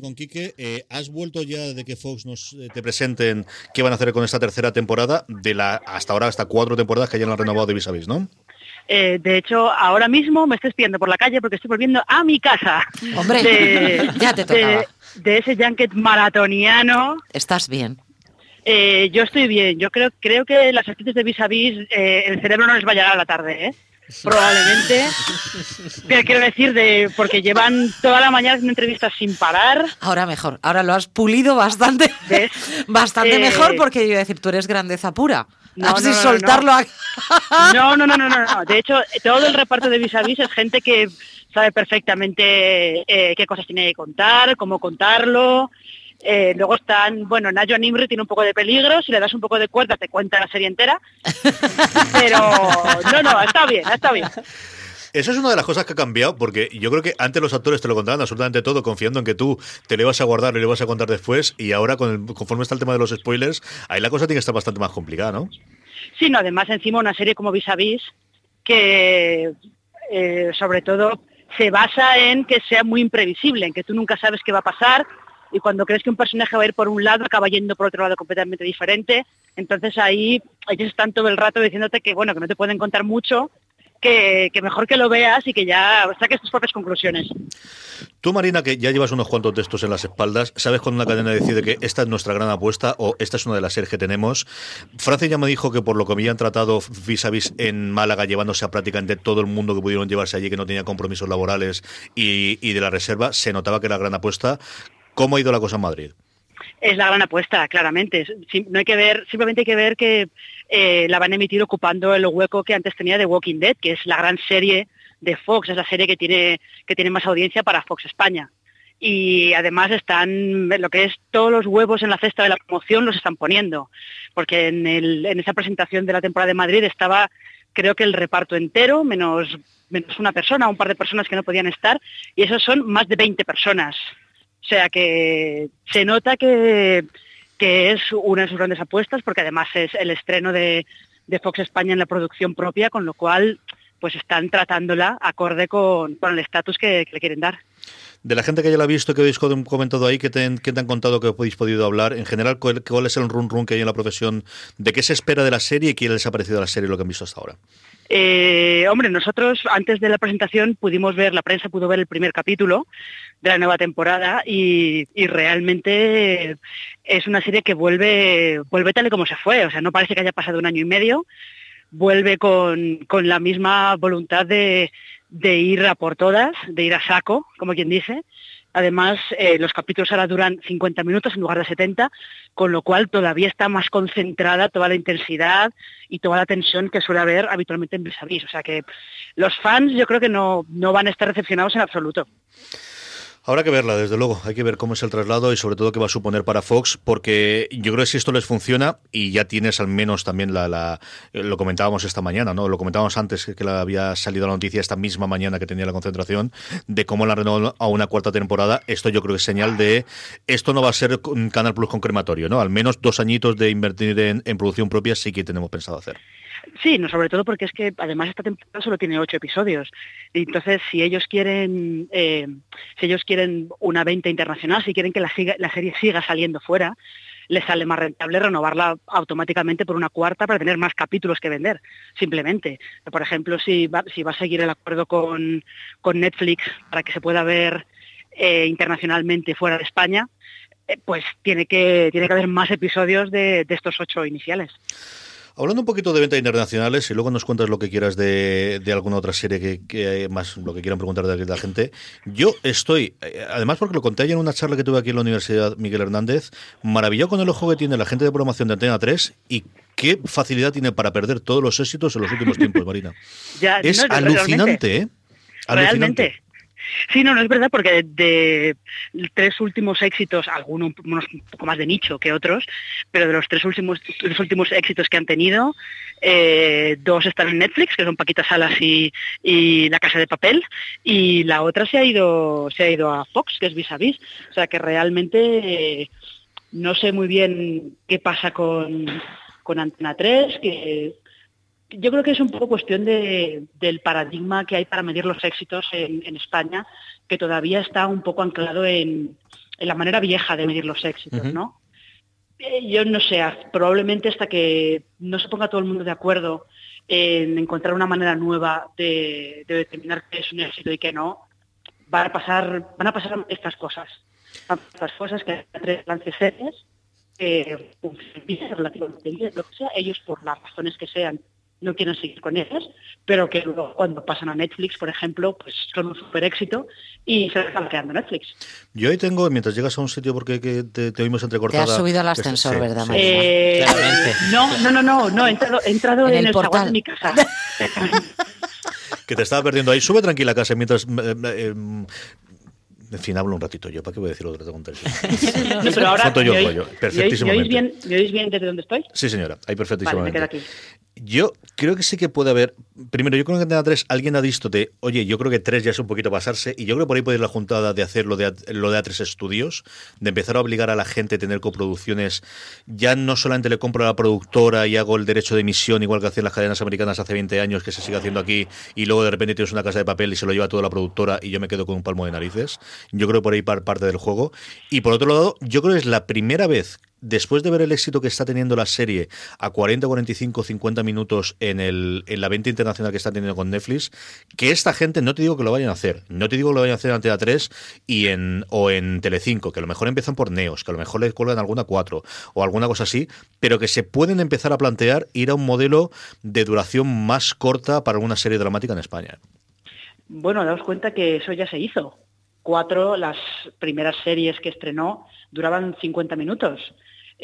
Con Quique, eh, ¿has vuelto ya de que Fox nos eh, te presenten qué van a hacer con esta tercera temporada de la hasta ahora hasta cuatro temporadas que ya han renovado de Vis a Vis, ¿no? Eh, de hecho, ahora mismo me estoy espiando por la calle porque estoy volviendo a mi casa. Hombre, De- ya te tocaba. de, de ese junket maratoniano. Estás bien. Eh, yo estoy bien. Yo creo creo que las actrices de Vis a Vis, eh, el cerebro no les va a llegar a la tarde, ¿eh? Probablemente. Pero quiero decir, de porque llevan toda la mañana haciendo entrevistas sin parar. Ahora mejor. Ahora lo has pulido bastante. ¿Ves? Bastante Eh, mejor porque yo iba a decir, tú eres grandeza pura. No, Así no, no, no, soltarlo no. a- No, no, no, no, no, no. De hecho, todo el reparto de Vis a Vis es gente que sabe perfectamente eh, qué cosas tiene que contar, cómo contarlo. Eh, luego están, bueno, Nayo Nimri tiene un poco de peligro, si le das un poco de cuerda te cuenta la serie entera. Pero no, no, está bien, está bien. Eso es una de las cosas que ha cambiado, porque yo creo que antes los actores te lo contaban absolutamente todo, confiando en que tú te lo ibas a guardar y lo ibas a contar después, y ahora, con el- conforme está el tema de los spoilers, ahí la cosa tiene que estar bastante más complicada, ¿no? Sí, no, además encima una serie como Vis a Vis, que eh, sobre todo se basa en que sea muy imprevisible, en que tú nunca sabes qué va a pasar, y cuando crees que un personaje va a ir por un lado acaba yendo por otro lado completamente diferente. Entonces ahí ellos están todo el rato diciéndote que bueno, que no te pueden contar mucho, que, mejor que lo veas y que ya saques tus propias conclusiones. Tú, Marina, que ya llevas unos cuantos textos en las espaldas, ¿sabes cuando una cadena decide que esta es nuestra gran apuesta o esta es una de las series que tenemos? Francia ya me dijo que por lo que habían tratado vis a vis en Málaga, llevándose a prácticamente todo el mundo que pudieron llevarse allí, que no tenía compromisos laborales y, y de la reserva, se notaba que era gran apuesta. ¿Cómo ha ido la cosa en Madrid? es la gran apuesta, claramente. No hay que ver, simplemente hay que ver que eh, la van a emitir ocupando el hueco que antes tenía de Walking Dead, que es la gran serie de Fox, es la serie que tiene, que tiene más audiencia para Fox España. Y además están, lo que es todos los huevos en la cesta de la promoción los están poniendo, porque en, en esa presentación de la temporada de Madrid estaba, creo que el reparto entero, menos, menos una persona, un par de personas que no podían estar, y esos son más de 20 personas. O sea que se nota que, que es una de sus grandes apuestas, porque además es el estreno de, de Fox España en la producción propia, con lo cual pues están tratándola acorde con, con el estatus que, le quieren dar. De la gente que ya la ha visto, que habéis com- comentado ahí, que te, que te han contado que habéis podido hablar, en general, ¿cuál, es el run run que hay en la profesión? ¿De qué se espera de la serie y qué ha parecido la serie lo que han visto hasta ahora? Eh, hombre, nosotros antes de la presentación pudimos ver, la prensa pudo ver el primer capítulo de la nueva temporada y, y realmente es una serie que vuelve, vuelve tal y como se fue, o sea, no parece que haya pasado un año y medio, vuelve con, con la misma voluntad de, de ir a por todas, de ir a saco, como quien dice. Además, eh, los capítulos ahora duran 50 minutos en lugar de 70, con lo cual todavía está más concentrada toda la intensidad y toda la tensión que suele haber habitualmente en Vis. O sea que los fans yo creo que no, no van a estar decepcionados en absoluto. Habrá que verla, desde luego. Hay que ver cómo es el traslado y sobre todo qué va a suponer para Fox, porque yo creo que si esto les funciona, y ya tienes al menos también la, la- eh, lo comentábamos esta mañana, ¿no? Lo comentábamos antes que la había salido la noticia esta misma mañana que tenía la concentración, de cómo la renovó a una cuarta temporada. Esto yo creo que es señal de esto no va a ser un Canal Plus con crematorio, ¿no? Al menos dos añitos de invertir en producción propia sí que tenemos pensado hacer. Sí, no, sobre todo porque es que además esta temporada solo tiene ocho episodios. Entonces, si ellos quieren, eh, si ellos quieren una venta internacional, si quieren que la, serie siga saliendo fuera, les sale más rentable renovarla automáticamente por una cuarta para tener más capítulos que vender, simplemente. Por ejemplo, si va, si va a seguir el acuerdo con, Netflix para que se pueda ver eh, internacionalmente fuera de España, eh, pues tiene que, tiene que haber más episodios de estos ocho iniciales. Hablando un poquito de ventas internacionales y luego nos cuentas lo que quieras de, de alguna otra serie que, que más lo que quieran preguntar de la gente. Yo estoy, eh, además porque lo conté ayer en una charla que tuve aquí en la Universidad Miguel Hernández, maravillado con el ojo que tiene la gente de programación de Antena 3 y qué facilidad tiene para perder todos los éxitos en los últimos tiempos, Marina. Ya, Es no, alucinante, realmente. ¿eh? Realmente. Sí, no, no es verdad, porque de, tres últimos éxitos, algunos unos un poco más de nicho que otros, pero de los tres últimos, los últimos éxitos que han tenido, eh, dos están en Netflix, que son Paquita Salas y, y La Casa de Papel, y la otra se ha ido, se ha ido a Fox, que es Vis a Vis. O sea que realmente eh, no sé muy bien qué pasa con, con Antena 3, que yo creo que es un poco cuestión de- del paradigma que hay para medir los éxitos en, en España, que todavía está un poco anclado en, en la manera vieja de medir los éxitos. Eh, Yo no sé, probablemente hasta que no se ponga todo el mundo de acuerdo en encontrar una manera nueva de, de determinar qué es un éxito y qué no, van a pasar, van a pasar estas cosas. Estas cosas que tres lance series bien, relativamente bien, lo que sea, ellos por las razones que sean no quieren seguir con ellas, pero que luego cuando pasan a Netflix, por ejemplo, pues son un super éxito y se están quedando Netflix. Yo ahí tengo, mientras llegas a un sitio porque que te, te oímos entrecortada. Te has subido al ascensor, sí, ¿verdad, sí. María? Eh, no, no, no, no, no, he entrado, he entrado En en, el portal. de mi casa. Que te estaba perdiendo ahí. Sube tranquila a casa mientras. eh, eh, en fin, hablo un ratito yo. ¿Para qué voy a decir otra tontería? No, pero ahora yo ¿me oís- rollo, ¿me oís- perfectísimamente. ¿me oís bien, ¿Me oís bien desde donde estoy? Sí, señora, ahí Vale, me perfectísimamente. quedo aquí. Yo creo que sí que puede haber. Primero, yo creo que en Antena 3 alguien ha visto de, oye, yo creo que 3 ya es un poquito pasarse, y yo creo que por ahí puede ir la juntada de hacer lo de, lo de A3 Studios, de empezar a obligar a la gente a tener coproducciones. Ya no solamente le compro a la productora y hago el derecho de emisión, igual que hacían las cadenas americanas hace 20 años, que se sigue haciendo aquí, y luego de repente tienes una casa de papel y se lo lleva toda la productora y yo me quedo con un palmo de narices. Yo creo que por ahí par- parte del juego. Y por otro lado, yo creo que es la primera vez después de ver el éxito que está teniendo la serie a 40, 45, 50 minutos en, el, en la venta internacional que está teniendo con Netflix, que esta gente, no te digo que lo vayan a hacer, no te digo que lo vayan a hacer en Antena 3 y en, o en Telecinco, que a lo mejor empiezan por Neos, que a lo mejor le cuelgan alguna 4 o alguna cosa así, pero que se pueden empezar a plantear ir a un modelo de duración más corta para una serie dramática en España. Bueno, daos cuenta que eso ya se hizo. Cuatro, las primeras series que estrenó duraban 50 minutos.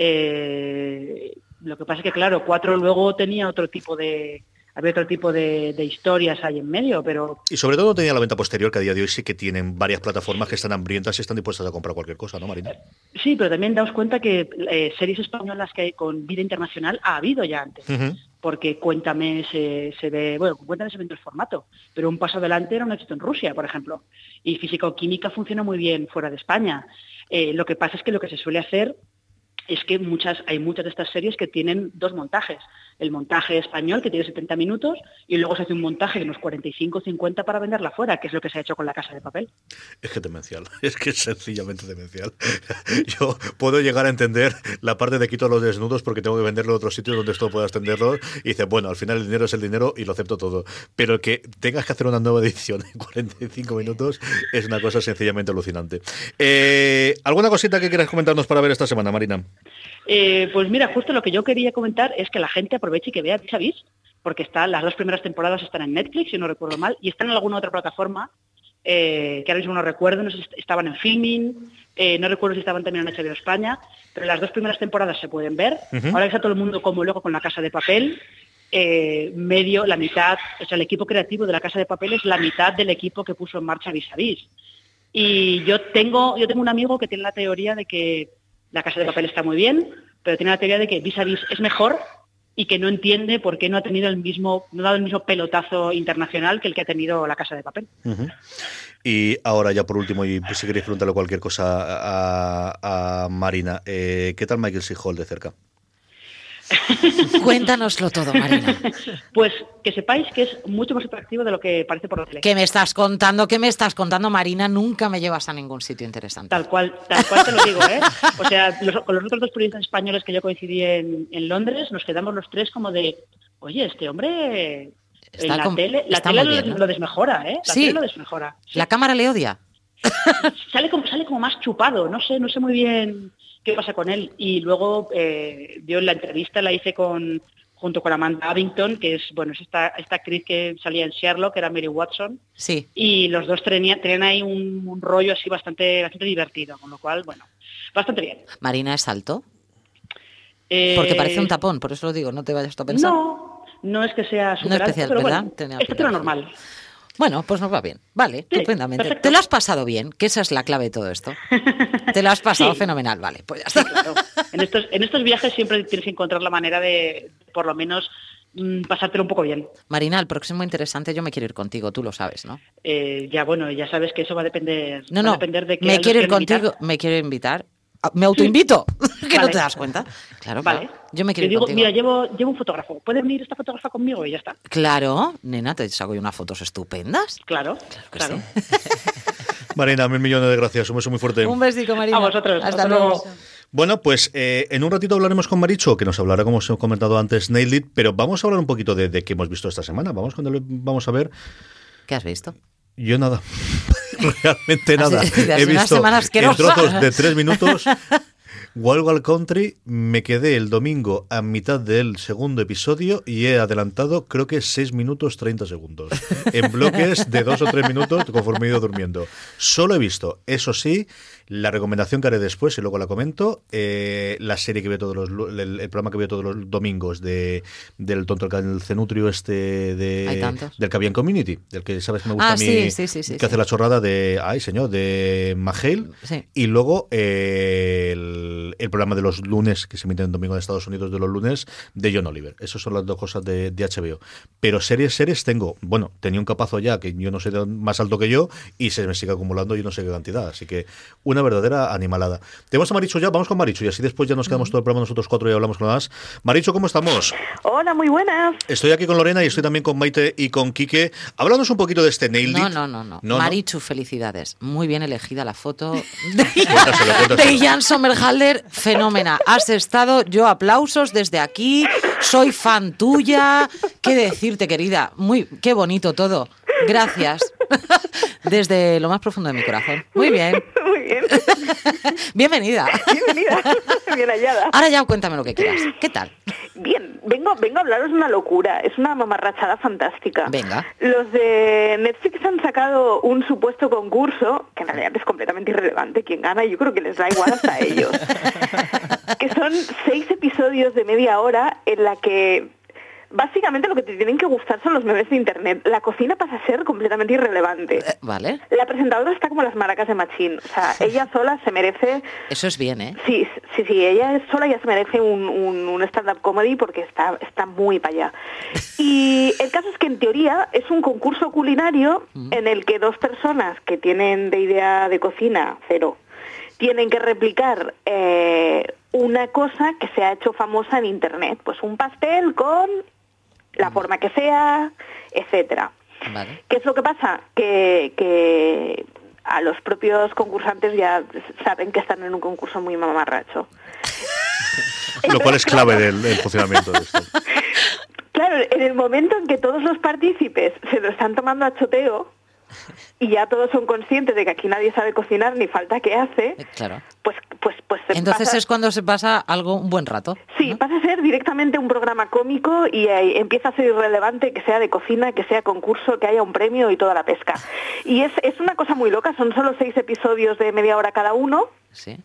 Eh, lo que pasa es que, claro, cuatro luego tenía otro tipo de, había otro tipo de, de historias ahí en medio, pero Y sobre todo tenía la venta posterior, que a día de hoy sí que tienen varias plataformas que están hambrientas y están dispuestas a comprar cualquier cosa, ¿no, Marina? sí, pero también daos cuenta que eh, series españolas que hay con vida internacional ha habido ya antes. Porque Cuéntame se, se ve, bueno, Cuéntame se vende el formato, pero un paso adelante era un éxito en Rusia, por ejemplo, y Física o Química funciona muy bien fuera de España. Eh, lo que pasa es que lo que se suele hacer es que muchas, hay muchas de estas series que tienen dos montajes. El montaje español, que tiene 70 minutos, y luego se hace un montaje de unos 45 50 para venderla fuera, que es lo que se ha hecho con La Casa de Papel. Es que demencial, es que es sencillamente demencial. Yo puedo llegar a entender la parte de quito los desnudos porque tengo que venderlo a otros sitios donde esto pueda extenderlo y dice, bueno, al final el dinero es el dinero y lo acepto todo. Pero que tengas que hacer una nueva edición en 45 minutos es una cosa sencillamente alucinante. Eh, ¿Alguna cosita que quieras comentarnos para ver esta semana, Marina? Eh, pues mira, justo lo que yo quería comentar es que la gente aproveche y que vea Vis porque está, las dos primeras temporadas están en Netflix, si no recuerdo mal, y están en alguna otra plataforma, eh, que ahora mismo no recuerdo, no sé si estaban en Filming, eh, no recuerdo si estaban también en HBO España, pero las dos primeras temporadas se pueden ver. Ahora está todo el mundo como luego con la casa de papel, eh, medio, la mitad, o sea, el equipo creativo de la casa de papel es la mitad del equipo que puso en marcha Vis a Vis. Y yo tengo, yo tengo un amigo que tiene la teoría de que la casa de papel está muy bien, pero tiene la teoría de que Vis a Vis es mejor y que no entiende por qué no ha tenido el mismo, no ha dado el mismo pelotazo internacional que el que ha tenido la casa de papel. Y ahora ya por último, y si queréis preguntarle cualquier cosa a, a Marina, eh, ¿qué tal Michael C. Hall de cerca? Cuéntanoslo todo, Marina. Pues que sepáis que es mucho más atractivo de lo que parece por la tele. ¿Qué me estás contando? ¿Qué me estás contando, Marina? Nunca me llevas a ningún sitio interesante. Tal cual, tal cual te lo digo, ¿eh? O sea, los- con los otros dos periodistas españoles que yo coincidí en, en Londres, nos quedamos los tres como de, oye, este hombre Está en la tele, la tele lo, bien, ¿no? lo desmejora, ¿eh? La Sí. tele lo desmejora. Sí. ¿La cámara le odia? sale como sale como más chupado, no sé, no sé muy bien qué pasa con él. Y luego eh, yo la entrevista la hice con junto con Amanda Abington, que es bueno es esta, esta actriz que salía en Sherlock, que era Mary Watson, Sí. y los dos tenían, tenían ahí un, un rollo así bastante, bastante divertido, con lo cual, bueno, bastante bien. ¿Marina es alto? Eh, Porque parece un tapón, por eso lo digo, no te vayas a pensar. No, no es que sea super especial, pero ¿verdad? bueno, es normal. Bueno, pues nos va bien. Vale, Sí, estupendamente. perfecto. ¿Te lo has pasado bien? Que esa es la clave de todo esto. Te lo has pasado Sí. fenomenal, vale. Pues ya está. Claro. En estos, en estos viajes siempre tienes que encontrar la manera de, por lo menos, mm, pasártelo un poco bien. Marina, el próximo interesante yo me quiero ir contigo, tú lo sabes, ¿no? Eh, ya bueno, ya sabes que eso va a depender, No, va a no, depender de que me quiero ir invitar. contigo, me quiero invitar. Ah, Me autoinvito, que no te das cuenta. Claro, Vale. claro. Yo me quiero ir digo, contigo. mira, llevo, llevo un fotógrafo. ¿Puede venir esta fotógrafa conmigo? Y ya está. Claro, nena, te saco yo unas fotos estupendas. Claro, que claro. Marina, mil millones de gracias, un beso muy fuerte. Un besico, Marina. A vosotros, Hasta, hasta luego. luego. Bueno, pues eh, en un ratito hablaremos con Maricho, que nos hablará, como os he comentado antes, Nailed It, pero vamos a hablar un poquito de, de qué hemos visto esta semana. Vamos, cuando lo- vamos a ver. ¿Qué has visto? Yo nada. Realmente nada. He visto en trozos de tres minutos. Wild Wild Country, me quedé el domingo a mitad del segundo episodio y he adelantado creo que 6 minutos 30 segundos. En bloques de 2 o 3 minutos conforme he ido durmiendo. Solo he visto, eso sí, La recomendación que haré después, y luego la comento, eh, la serie que veo todos los, el, el programa que veo todos los domingos de del tonto el cenutrio este de del que había en Community, del que sabes que me gusta Ah, a mí, sí, sí, sí, que hace la chorrada de, ay señor, de Sí. y luego eh, el, el programa de los lunes, que se emite en domingo en Estados Unidos de los lunes, de John Oliver. Esas son las dos cosas de, de HBO. Pero series, series tengo, bueno, tenía un capazo ya que yo no sé más alto que yo y se me sigue acumulando y no sé qué cantidad. Así que una verdadera animalada. Tenemos a Maricho ya, vamos con Maricho y así después ya nos quedamos todo el programa nosotros cuatro y hablamos con lo demás. Maricho, ¿cómo estamos? Hola, muy buenas. Estoy aquí con Lorena y estoy también con Maite y con Quique. Háblanos un poquito de este Nailed No, no, no, no. No, no. Marichu, felicidades. Muy bien elegida la foto de, Cuéntaselo, cuéntaselo. de Jan Sommerhalder. Fenómena. Has estado, yo aplausos desde aquí. Soy fan tuya. ¿Qué decirte, querida? Muy, qué bonito todo. Gracias. Desde lo más profundo de mi corazón. Muy bien. Muy bien. Bienvenida. Bienvenida. Bien hallada. Ahora ya cuéntame lo que quieras. ¿Qué tal? Bien, vengo, vengo a hablaros de una locura. Es una mamarrachada fantástica. Venga. Los de Netflix han sacado un supuesto concurso, que en realidad es completamente irrelevante quién gana, y yo creo que les da igual hasta a ellos. que son seis episodios de media hora en la que básicamente lo que te tienen que gustar son los memes de internet. La cocina pasa a ser completamente irrelevante. Eh, Vale. La presentadora está como las maracas de Machín. O sea, ella sola se merece Eso es bien, ¿eh? Sí, sí, sí, ella es sola ya se merece un, un, un stand-up comedy porque está, está muy para allá. Y el caso es que en teoría es un concurso culinario en el que dos personas que tienen de idea de cocina cero tienen que replicar eh, una cosa que se ha hecho famosa en internet, pues un pastel con la forma que sea, etcétera. Vale. ¿Qué es lo que pasa? Que, que a los propios concursantes ya saben que están en un concurso muy mamarracho. Lo cual es clave del, del funcionamiento de esto. Claro, en el momento en que todos los partícipes se lo están tomando a choteo y ya todos son conscientes de que aquí nadie sabe cocinar ni falta que hace, Eh, Claro. pues pues pues se Entonces pasa- es cuando se pasa algo un buen rato. Sí, pasa a ser directamente un programa cómico y eh, empieza a ser irrelevante que sea de cocina, que sea concurso, que haya un premio y toda la pesca. Y es, es una cosa muy loca, son solo seis episodios de media hora cada uno Sí.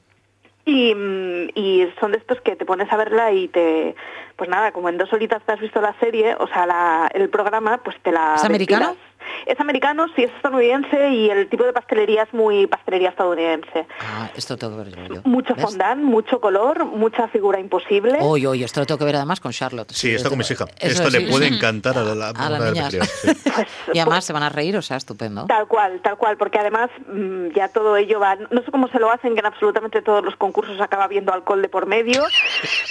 y, mm, y son de estos que te pones a verla y te... Pues nada, como en dos horitas te has visto la serie, o sea, la- el programa, pues te la... ¿Es. Es americano, sí, es estadounidense y el tipo de pastelería es muy pastelería estadounidense. Ah, esto tengo que ver yo. Mucho ¿Ves? fondant, mucho color, mucha figura imposible. Oye, oye, esto lo tengo que ver además con Charlotte. Sí, esto con mis hijas. Esto le sí. puede encantar a la, A las niñas. sí. Pues, Y además se van a reír, o sea, estupendo. Tal cual, tal cual, porque además mm, ya todo ello va, no sé cómo se lo hacen, que en absolutamente todos los concursos acaba viendo alcohol de por medio. O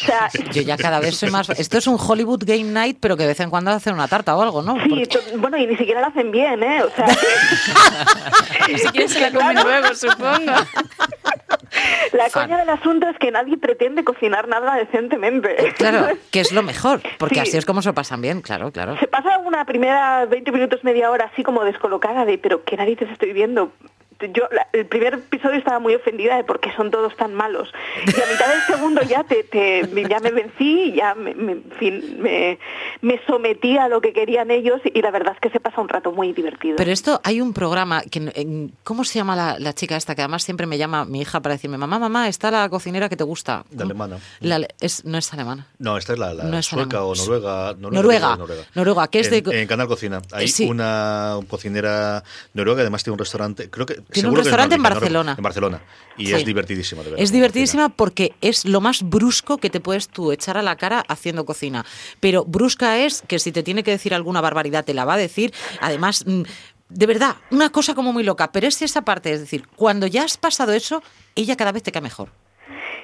sea, Yo ya cada vez soy más... Esto es un Hollywood Game Night, pero que de vez en cuando hacen una tarta o algo, ¿no? sí, Porque- bueno, y ni siquiera lo hacen bien, ¿eh? O sea, que- Ni siquiera se la comen luego, supongo. la Fan. coña del asunto es que nadie pretende cocinar nada decentemente. Claro, que es lo mejor, porque Sí. así es como se pasan bien, claro, claro. Se pasa una primera 20 minutos, media hora así como descolocada de, pero ¿qué narices estoy viendo? Yo, la- el primer episodio estaba muy ofendida de por qué son todos tan malos. Y a mitad del segundo ya te, te- ya me vencí, ya me, me- en fin, me, me sometí a lo que querían ellos y la verdad es que se pasa un rato muy divertido. Pero esto hay un programa, que, en- ¿cómo se llama la, la chica esta? Que además siempre me llama mi hija para decirme, mamá, mamá, está la cocinera que te gusta. De alemana. La- es, no es alemana. No, esta es la, la No es sueca alemana. o noruega. Noruega. Noruega, que es de- En, en Canal Cocina. Hay Sí. una cocinera noruega, además tiene un restaurante. Creo que, un que es restaurante en Barcelona. En Barcelona. Y Sí. es divertidísima, de verdad. Es divertidísima porque es lo más brusco que te puedes tú echar a la cara haciendo cocina. Pero brusca es que si te tiene que decir alguna barbaridad te la va a decir. Además, mm, de verdad, una cosa como muy loca. Pero es esa parte, es decir, cuando ya has pasado eso, ella cada vez te cae mejor.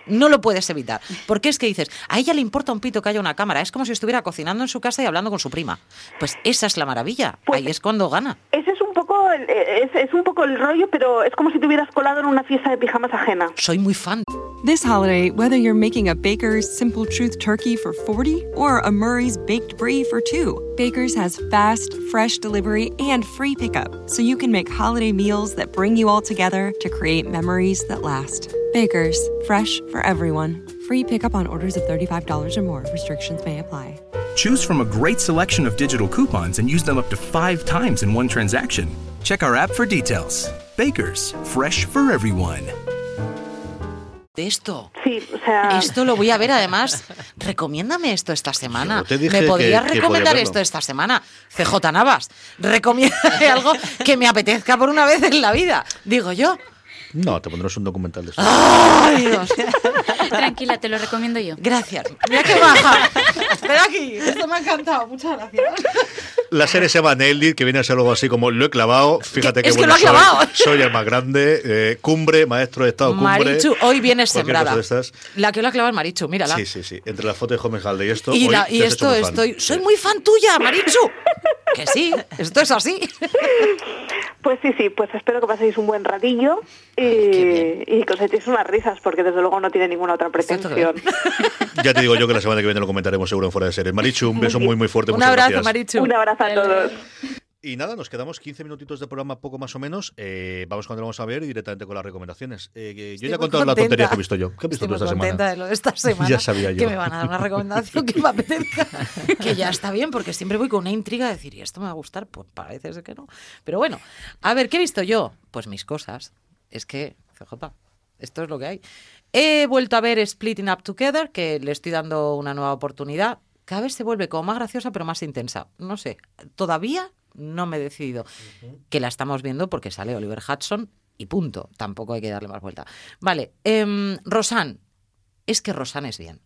No lo puedes evitar. Porque es que dices, a ella le importa un pito que haya una cámara. Es como si estuviera cocinando en su casa y hablando con su prima. Pues esa es la maravilla. Pues- Ahí es cuando gana. Ese es un poco el- es, es un poco el rollo, pero es como si te hubieras colado en una fiesta de pijamas ajena. Soy muy fan. This holiday, whether you're making a Baker's Simple Truth turkey for 40 or a Murray's baked brie for 2, Baker's has fast, fresh delivery and free pickup, so you can make holiday meals that bring you all together to create memories that last. Baker's, fresh for everyone. Free pickup on orders of $35 or more. Restrictions may apply. Choose from a great selection of digital coupons and use them up to five times in one transaction. Check our app for details. Bakers, fresh for everyone. de esto. Sí, o sea... Esto lo voy a ver además. Recomiéndame esto esta semana. ¿Me podrías que- recomendar esto esta semana? CJ Navas, recomiéndame algo que me apetezca por una vez en la vida. Digo yo. No, te pondremos un documental de eso. ¡Ay, Dios! Tranquila, te lo recomiendo yo. Gracias. Mira qué baja. Ven aquí. Esto me ha encantado. Muchas gracias. La serie se llama Nailed que viene a ser algo así como lo he clavado. Fíjate Que- es que bueno lo ha clavado. soy. Soy el más grande. eh, cumbre, maestro de estado, cumbre. Marichu, hoy vienes cualquier sembrada. cosa de estas. La que lo ha clavado es Marichu, mírala. Sí, sí, sí. Entre la foto de Homer Halde y esto. y hoy la- y esto fan. estoy. Soy muy fan tuya, Marichu. Que sí, esto es así. Pues sí, sí, pues espero que paséis un buen ratillo y, y que os echéis unas risas, porque desde luego no tiene ninguna otra que pretensión. Ya te digo yo que la semana que viene lo comentaremos seguro en fuera de serie. Marichu, un beso muy, muy fuerte. Un abrazo, gracias. Marichu. Un abrazo a todos. Y nada, nos quedamos 15 minutitos de programa, poco más o menos. Eh, vamos cuando lo vamos a ver y directamente con las recomendaciones. Eh, yo ya he contado la tontería que he visto yo. ¿Qué has visto Estoy tú esta contenta semana? de lo de esta semana. Ya sabía yo. Que me van a dar una recomendación que me apetezca. que ya está bien, porque siempre voy con una intriga de decir, ¿y esto me va a gustar? Pues parece que no. Pero bueno, a ver, ¿qué he visto yo? Pues mis cosas. Es que, CJ, esto es lo que hay. He vuelto a ver Splitting Up Together, que le estoy dando una nueva oportunidad. Cada vez se vuelve como más graciosa, pero más intensa. No sé, todavía no me he decidido. Que la estamos viendo porque sale Oliver Hudson y punto. Tampoco hay que darle más vuelta. Vale, em, Rosanne. Es que Rosanne es bien.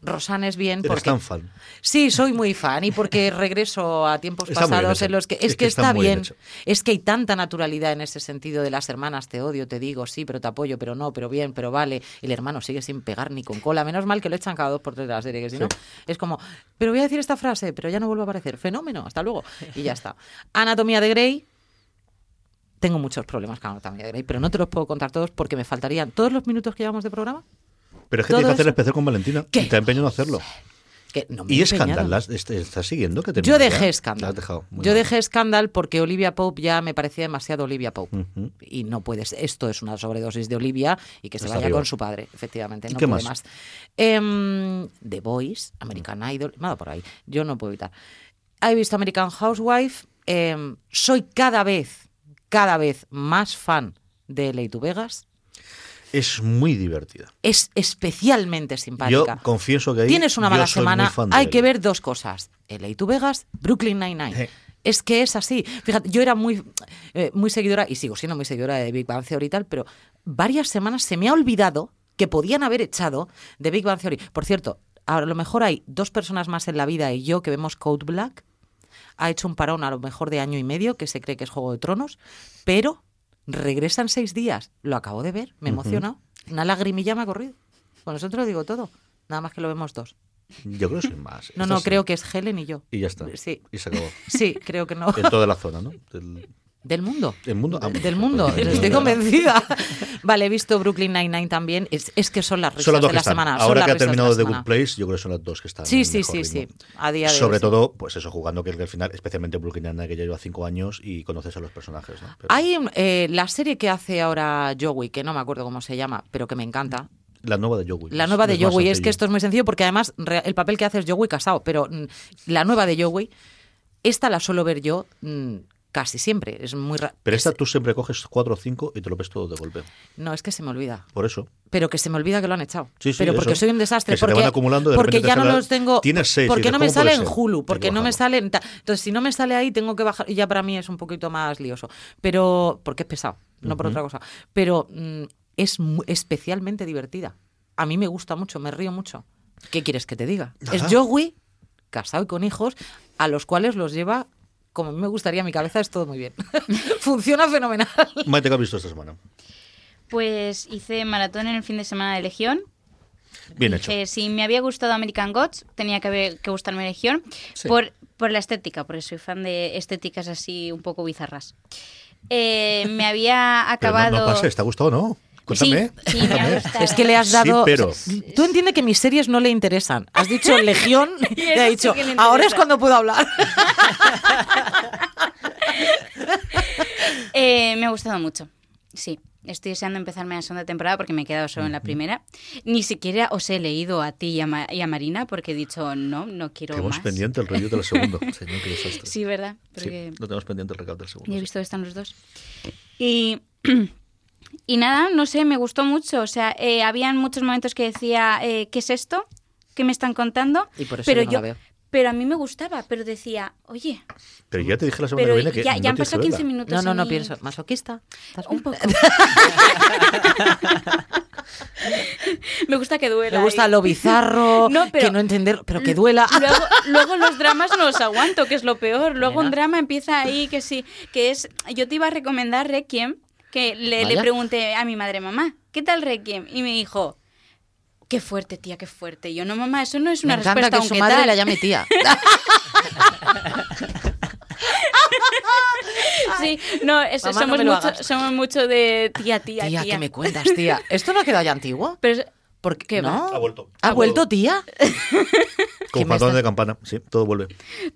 Rosanne es bien Eres porque... tan fan. Sí, soy muy fan y porque regreso a tiempos Está pasados en los que es, Es que, que está bien. Es que hay tanta naturalidad en ese sentido de las hermanas, te odio, te digo, sí, pero te apoyo, pero no, pero bien, pero vale. Y el hermano sigue sin pegar ni con cola. Menos mal que lo echan cada dos por tres de la serie, que si no, es como, pero voy a decir esta frase, pero ya no vuelvo a aparecer. Fenómeno, hasta luego. Y ya está. Anatomía de Grey. Tengo muchos problemas con Anatomía de Grey, pero no te los puedo contar todos porque me faltarían todos los minutos que llevamos de programa. Pero es que tienes que hacer el especial con Valentina. Y te empeño en hacerlo. Que no me ¿Y. Scandal? ¿las- est- ¿Estás siguiendo? que Yo dejé La Scandal. Yo mal. dejé Scandal porque Olivia Pope ya me parecía demasiado Olivia Pope. Y no puedes. Esto es una sobredosis de Olivia y que se Está vaya arriba. con su padre, efectivamente. ¿Y No qué puede más? más. Em, The Voice, American Idol, nada por ahí. Yo no puedo evitar. He visto American Housewife. em, soy cada vez, cada vez más fan de to Vegas. Es muy divertida. Es especialmente simpática. Yo confieso que ahí Tienes una yo mala muy semana, fan de hay él. que ver dos cosas. LA to Vegas, Brooklyn Nine-Nine. Eh. Es que es así. Fíjate, yo era muy, eh, muy seguidora, y sigo siendo muy seguidora de Big Bang Theory y tal, pero varias semanas se me ha olvidado que podían haber echado de Big Bang Theory. Por cierto, a lo mejor hay dos personas más en la vida y yo que vemos Code Black. Ha hecho un parón a lo mejor de año y medio, que se cree que es Juego de Tronos, pero regresa en seis días. Lo acabo de ver, me he emocionado. Una lagrimilla me ha corrido. Con te lo digo todo. Nada más que lo vemos dos. Yo creo que soy más. No, Esta no, sí. creo que es Helen y yo. Y ya está. Sí. Y se acabó. Sí, creo que no. En toda la zona, ¿no? Del mundo. del mundo. Ah, Del mundo, del estoy convencida. Vale, he visto Brooklyn Nine-Nine también. Es, es que son las risas Son las dos de que la están. semana. Ahora que ha terminado The Good. Place, yo creo que son las dos que están. Sí, sí, sí, sí. A día de hoy, Sobre sí. todo, pues eso, jugando que al final, especialmente Brooklyn Nine-Nine, que ya lleva cinco años y conoces a los personajes, ¿no? Pero Hay eh, la serie que hace ahora Joey, que no me acuerdo cómo se llama, pero que me encanta. la nueva de Joey. La nueva de es Joey es que esto es muy sencillo porque además el papel que hace es Joey casado, pero mm, la nueva de Joey, esta la suelo ver yo mm, casi siempre. Es muy ra- Pero es- esta tú siempre coges cuatro o cinco y te lo ves todo de golpe. No, es que se me olvida. Por eso. Pero que se me olvida que lo han echado. Sí, sí, pero porque soy un desastre. Que se te porque van acumulando, de porque ya no los tengo. Tienes seis, Porque no me ¿cómo sale en? Hulu. Porque no me sale. en ta- Entonces, si no me sale ahí, tengo que bajar. Y ya para mí es un poquito más lioso. Pero. Porque es pesado, no por otra cosa. Pero mm, es especialmente divertida. A mí me gusta mucho, me río mucho. ¿Qué quieres que te diga? Es. Joey, casado y con hijos, a los cuales los lleva. Como a mí me gustaría, mi cabeza es todo muy bien. Funciona fenomenal. Maite, ¿qué has visto esta semana? Pues hice maratón en el fin de semana de Legión. Bien hecho. Dije, si me había gustado American Gods, tenía que, haber- que gustarme Legión. Sí. Por, por la estética, porque soy fan de estéticas así un poco bizarras. Eh, me había Pero no- acabado... no, pases, ¿te ha gustado o no? Cuéntame. Sí, sí, me. Es que le has Sí, dado. pero- Tú entiendes que mis series no le interesan. Has dicho Legión y, ha dicho, ahora es interesa". cuando puedo hablar. Eh, me ha gustado mucho. Sí. Estoy deseando empezarme la segunda temporada porque me he quedado solo en la primera. Ni siquiera os he leído a ti y a, Ma- y a Marina porque he dicho no, no quiero Tenemos más. pendiente el review del segundo. Señor, qué desastre. Sí, ¿verdad? Sí, Porque no tenemos pendiente el recap del segundo. ya he visto que están los dos. Y Y nada, no sé, me gustó mucho. O sea, eh, habían muchos momentos que decía, eh, ¿qué es esto? ¿Qué me están contando? Y por eso pero yo no la veo. Pero a mí me gustaba, pero decía, oye, Pero ya te dije la semana pero que viene que ya, no ya han pasado 15 verla. minutos. No, no, no y- pienso. ¿Masoquista? ¿Estás Un poco. me gusta que duela. Me gusta y- lo bizarro, No, pero- que no entender, pero que duela. Luego, luego los dramas no los aguanto, que es lo peor. Luego un drama empieza ahí, que sí, que es... Yo te iba a recomendar Requiem, que le, pregunté a mi madre, mamá, ¿qué tal Requiem? Y me dijo, qué fuerte, tía, qué fuerte. Y yo, no, mamá, eso no es Me una encanta respuesta que su madre tal". la llame tía. Sí, no, es- Mamá, no somos, me lo mucho, somos mucho de tía, tía, Tía, tía. ¿qué me cuentas, tía? ¿Esto no ha quedado ya antiguo? Pero ¿Por qué va? no? Ha vuelto. ¿Ha vuelto, tía? Con me está- de campana. Sí, todo vuelve.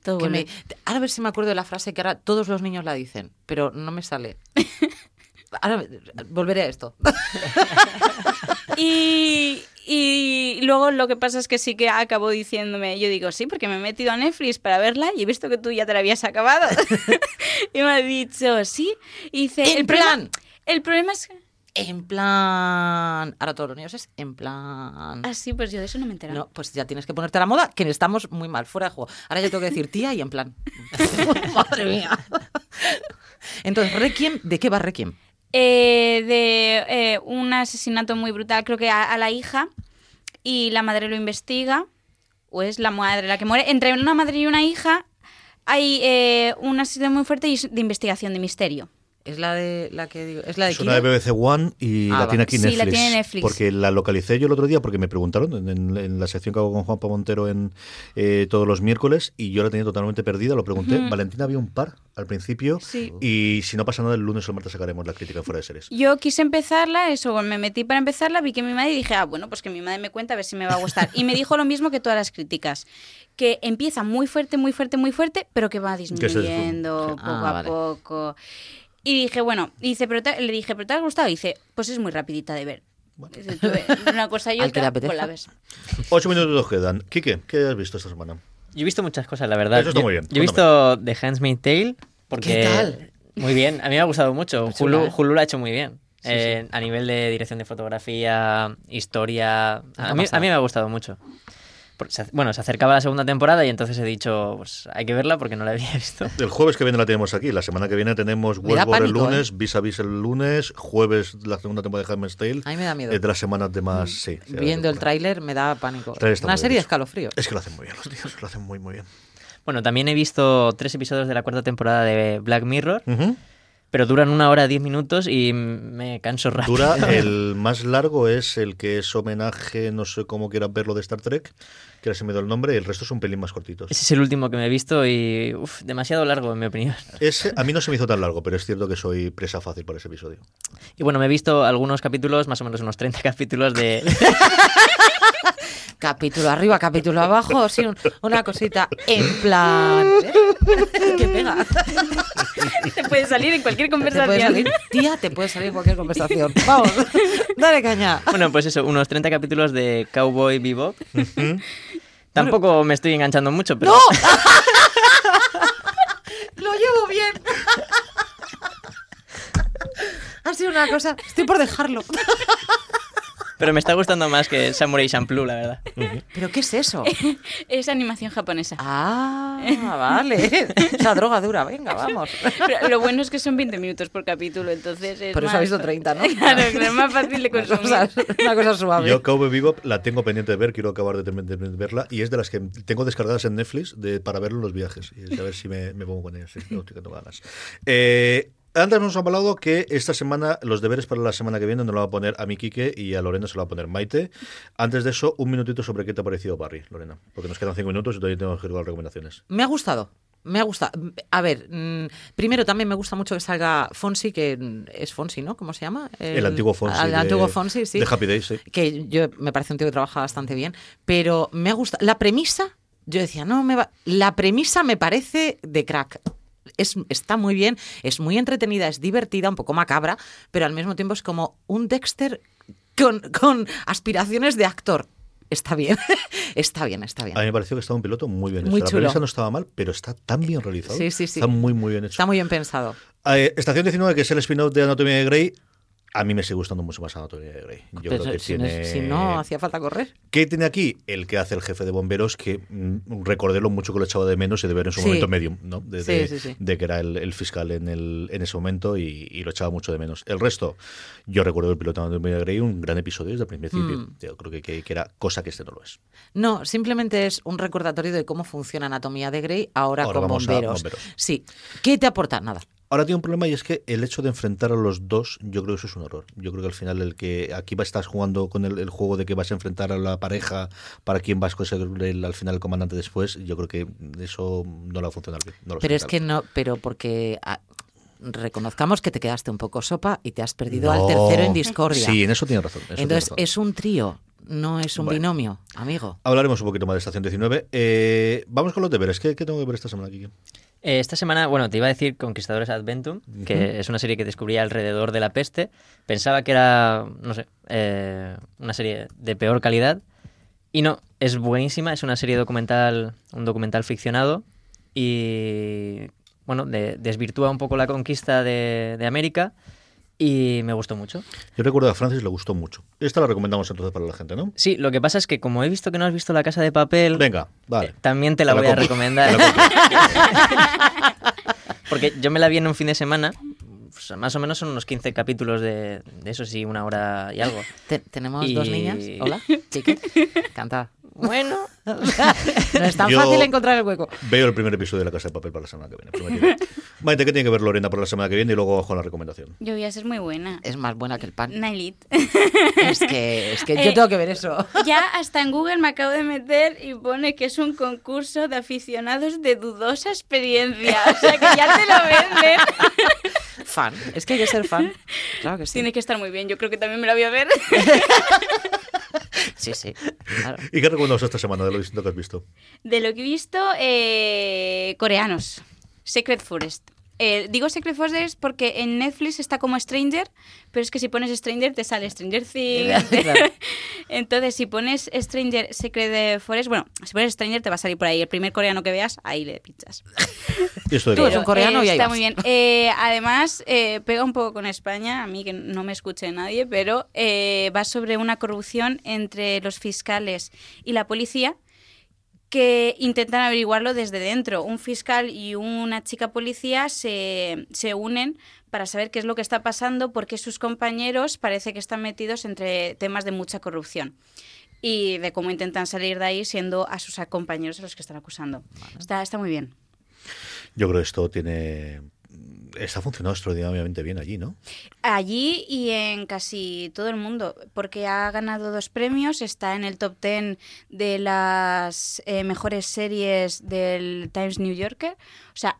todo vuelve. me- Ahora a ver si me acuerdo de la frase que ahora todos los niños la dicen, pero no me sale. Ahora volveré a esto. Y, y luego lo que pasa es que sí que acabó diciéndome, yo digo, sí, porque me he metido a Netflix para verla y he visto que tú ya te la habías acabado. y me ha dicho, sí. Y dice, En el problema- plan. el problema es que... En plan. Ahora todos los niños es en plan. Ah, sí, pues yo de eso no me he enterado. No, pues ya tienes que ponerte a la moda, que estamos muy mal, fuera de juego. Ahora yo tengo que decir tía y en plan. Madre mía. Entonces, Requiem, ¿de qué va Requiem? Eh, de eh, un asesinato muy brutal, creo que a, la hija, y la madre lo investiga, o es la madre la que muere. Entre una madre y una hija hay eh, un asesinato muy fuerte y de investigación, de misterio. Es la de la que digo, es la de Es una de? BBC One y Ah, la va. tiene aquí Sí, Netflix. la tiene Netflix. Porque la localicé yo el otro día porque me preguntaron en, en- en la sección que hago con Juanpa Montero en eh, todos los miércoles y yo la tenía totalmente perdida. Lo pregunté. Valentina había un par al principio Sí. y si no pasa nada el lunes o el martes sacaremos la crítica fuera de series. Yo quise empezarla, eso, me metí para empezarla, vi que mi madre y dije, ah, bueno, pues que mi madre me cuenta a ver si me va a gustar. Y me dijo lo mismo que todas las críticas, que empieza muy fuerte, muy fuerte, muy fuerte, pero que va disminuyendo desfuma. poco Ah, a vale. poco. Y dije, bueno, y dice, pero te- le dije, ¿pero te ha gustado? Y dice, pues es muy rapidita de ver. Dice, tú, eh, Una cosa y otra, pues la ves. Ocho minutos nos quedan. Quique, ¿qué has visto esta semana? Yo he visto muchas cosas, la verdad. Eso está Yo- muy bien, Yo he visto The Handmaid's Tale porque... ¿Qué tal? Muy bien, a mí me ha gustado mucho. Chula, Hulu, ¿eh? Hulu lo ha hecho muy bien. Eh, A nivel de dirección de fotografía, historia... A mí, a mí me ha gustado mucho. Se- Bueno, se acercaba la segunda temporada y entonces he dicho, pues hay que verla porque no la había visto. El jueves que viene la tenemos aquí. La semana que viene tenemos Westworld el lunes, Vis a Vis el lunes, jueves la segunda temporada de Handmaid's Tale. A mí me da miedo. Es de las semanas de más, sí. sí, Viendo el tráiler me da pánico. Una serie bien de escalofrío. Es que lo hacen muy bien los tíos, lo hacen muy, muy bien. Bueno, también he visto tres episodios de la cuarta temporada de Black Mirror, Ujú. Pero duran una hora diez minutos y me canso rápido. Dura, el más largo es el que es homenaje, no sé cómo quieran verlo, de Star Trek, que ahora se me dio el nombre, y el resto son pelín más cortitos. Ese es el último que me he visto y uf, demasiado largo en mi opinión. Ese a mí no se me hizo tan largo, pero es cierto que soy presa fácil para ese episodio. Y bueno, me he visto algunos capítulos, más o menos unos 30 capítulos de... Capítulo arriba, capítulo abajo, sí, un- una cosita en plan. ¿eh? ¿Qué pega? Te puede salir en cualquier Te conversación. salir, tía, te puede salir en cualquier conversación. Vamos, dale caña. Bueno, pues eso, unos 30 capítulos de Cowboy Bebop. Tampoco me estoy enganchando mucho, pero... ¡No! Lo llevo bien. Ha sido una cosa. Estoy por dejarlo. Pero me está gustando más que Samurai Champloo, la verdad. ¿Pero qué es eso? Es animación japonesa. Ah, vale. Esa droga dura, venga, vamos. Pero lo bueno es que son 20 minutos por capítulo, entonces es Por eso más- ha visto 30, ¿no? Claro, es más fácil de Una consumir. cosa, una cosa suave. Yo Cowboy Bebop la tengo pendiente de ver, quiero acabar de, verla, y es de las que tengo descargadas en Netflix de, para verlo en los viajes, y a ver si me, me pongo con ellas, sí, no, tengo ganas. Eh, antes hemos hablado que esta semana, los deberes para la semana que viene nos lo va a poner a mi Quique y a Lorena se lo va a poner Maite. Antes de eso, un minutito sobre qué te ha parecido Barry, Lorena, porque nos quedan cinco minutos y todavía tengo que ir con las recomendaciones. Me ha gustado. Me ha gustado. A ver, mm, primero también me gusta mucho que salga Fonsi, que es Fonsi, ¿no? ¿Cómo se llama? El, antiguo Fonsi. El de- antiguo Fonsi, sí. De Happy Days, sí. que yo me parece un tío que trabaja bastante bien, pero me ha gustado. La premisa, yo decía, no, me va. La premisa me parece de crack. Es, está muy bien, es muy entretenida, es divertida, un poco macabra, pero al mismo tiempo es como un Dexter con, con aspiraciones de actor. Está bien, está bien, está bien. A mí me pareció que estaba un piloto muy bien hecho. Muy La chulo. premisa no estaba mal, pero está tan bien realizado. Sí, sí, sí. Está muy, muy bien hecho. Está muy bien pensado. Eh, Estación 19, que es el spin-off de Anatomía de Grey, A mí me sigue gustando mucho más Anatomía de Grey. Yo Pero creo que si, no, tiene... si no hacía falta correr. ¿Qué tiene aquí? El que hace el jefe de bomberos, que mm, recordé lo mucho que lo echaba de menos y de ver en su Sí. momento medium, ¿no? De, Sí, sí, sí. de que era el, el fiscal en, el, en ese momento y, y lo echaba mucho de menos. El resto, yo recuerdo el piloto de Anatomía de Grey, un gran episodio desde el principio. Mm. Yo creo que, que- que era cosa que este no lo es. No, simplemente es un recordatorio de cómo funciona Anatomía de Grey ahora, Ahora con bomberos. bomberos. Sí. ¿Qué te aporta? Nada. Ahora tiene un problema y es que el hecho de enfrentar a los dos, yo creo que eso es un error. Yo creo que al final el que aquí va estás jugando con el, el juego de que vas a enfrentar a la pareja para quién vas a ser el- al final el comandante después, yo creo que eso no le va a funcionar bien. no lo Pero es que no, pero porque ah, reconozcamos que te quedaste un poco sopa y te has perdido al tercero en discordia. Sí, en eso tiene razón. tiene Entonces razón. es un trío, no es un Bueno. binomio, amigo. Hablaremos un poquito más de Estación 19. Eh, vamos con los deberes. ¿Qué, qué tengo que ver esta semana, Kike? Eh, Esta semana, bueno, te iba a decir Conquistadores Adventum, que es una serie que descubrí alrededor de la peste. Pensaba que era, no sé, eh, una serie de peor calidad. Y no, es buenísima, es una serie documental, un documental ficcionado. Y, bueno, de- desvirtúa un poco la conquista de, de América. Y me gustó mucho. Yo recuerdo a Francis le gustó mucho. Esta la recomendamos entonces para la gente, ¿no? Sí, lo que pasa es que como he visto que no has visto La Casa de Papel, Venga, vale. eh, también te la Te la voy a recomendar. Porque yo me la vi en un fin de semana, pues, más o menos son unos 15 capítulos de, de eso sí, una hora y algo. Te- tenemos Y- dos niñas. Hola, chiqui. Canta. Bueno, no es tan Yo- fácil encontrar el hueco. Veo el primer episodio de La Casa de Papel para la semana que viene. Maite, ¿qué tiene que ver Lorena para la semana que viene? Y luego con la recomendación. Yo voy a ser muy buena. Es más buena que el pan. Nailit. Es que, es que yo Eh, tengo que ver eso. Ya hasta en Google me acabo de meter y pone que es un concurso de aficionados de dudosa experiencia. O sea que ya te lo venden. Fan. Es que hay que ser fan. Claro que sí. Tiene que estar muy bien. Yo creo que también me la voy a ver. Sí, sí. claro. ¿Y qué recomendamos esta semana de lo distinto que has visto? De lo que he visto, eh, coreanos. Secret Forest. Eh, digo Secret Forest porque en Netflix está como Stranger, pero es que si pones Stranger te sale Stranger Things. Claro. Entonces, si pones Stranger Secret Forest, bueno, si pones Stranger te va a salir por ahí. El primer coreano que veas, ahí le pinchas. ¿Y esto de Tú eres un coreano eh, y ahí está vas. muy bien. Eh, además, eh, pega un poco con España, a mí que no me escuche nadie, pero eh, va sobre una corrupción entre los fiscales y la policía que intentan averiguarlo desde dentro. Un fiscal y una chica policía se, se unen para saber qué es lo que está pasando porque sus compañeros parece que están metidos entre temas de mucha corrupción y de cómo intentan salir de ahí siendo a sus compañeros a los que están acusando. Está, está muy bien. Yo creo que esto tiene. Está funcionando extraordinariamente bien allí, ¿no? Allí y en casi todo el mundo, porque ha ganado dos premios, está en el top 10 de las eh, mejores series del Times New Yorker. O sea,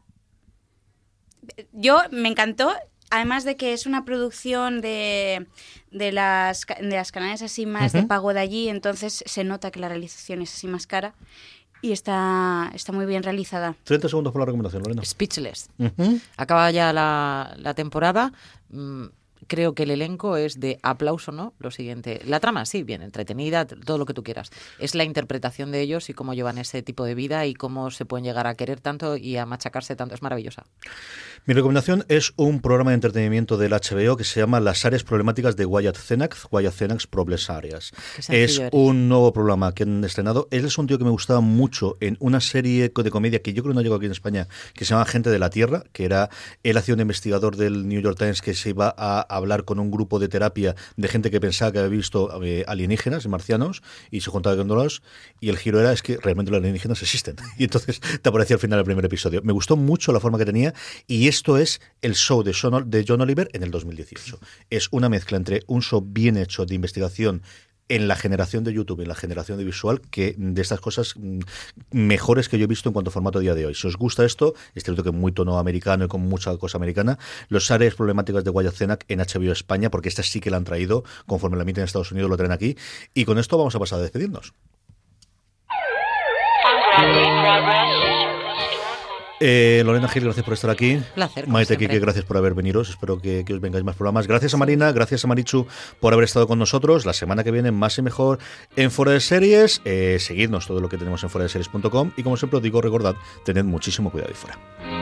yo me encantó, además de que es una producción de, de, las, de las canales así más de pago de allí, entonces se nota que la realización es así más cara y está, está muy bien realizada. 30 segundos por la recomendación, Lorena. Speechless. Acaba ya la, la temporada. Creo que el elenco es de aplauso, ¿no? Lo siguiente. La trama, sí, bien, entretenida, todo lo que tú quieras. Es la interpretación de ellos y cómo llevan ese tipo de vida y cómo se pueden llegar a querer tanto y a machacarse tanto. Es maravillosa. Mi recomendación es un programa de entretenimiento del HBO que se llama Las áreas problemáticas de Wyatt Cenac, Wyatt Areas. Qué sencillo Es eres. un nuevo programa que han estrenado. Él es un tío que me gustaba mucho en una serie de comedia que yo creo que no llegó aquí en España, que se llama Gente de la Tierra, que era, él hacía un investigador del New York Times que se iba a hablar con un grupo de terapia de gente que pensaba que había visto eh, alienígenas, marcianos, y se juntaba con los y el giro era es que realmente los alienígenas existen. Y entonces te aparecía al final el primer episodio. Me gustó mucho la forma que tenía y esto es el show de John Oliver en el 2018. Es una mezcla entre un show bien hecho de investigación en la generación de YouTube, en la generación de visual, que de estas cosas mm, mejores que yo he visto en cuanto a formato a día de hoy. Si os gusta esto, es cierto que muy tono americano y con mucha cosa americana, los áreas problemáticas de Wyatt Cenac en HBO España, porque esta sí que la han traído, conforme la emiten en Estados Unidos, lo traen aquí. Y con esto vamos a pasar a despedirnos. Eh, Lorena Gil, gracias por estar aquí. Placer, Maite. Kike, gracias por haber venido. Espero que, que os vengáis más programas. Gracias a Marina, gracias a Marichu por haber estado con nosotros. La semana que viene, más y mejor en Fuera de Series. Eh, seguidnos todo lo que tenemos en fuera de series.com. Y como siempre os digo, recordad, tened muchísimo cuidado ahí fuera.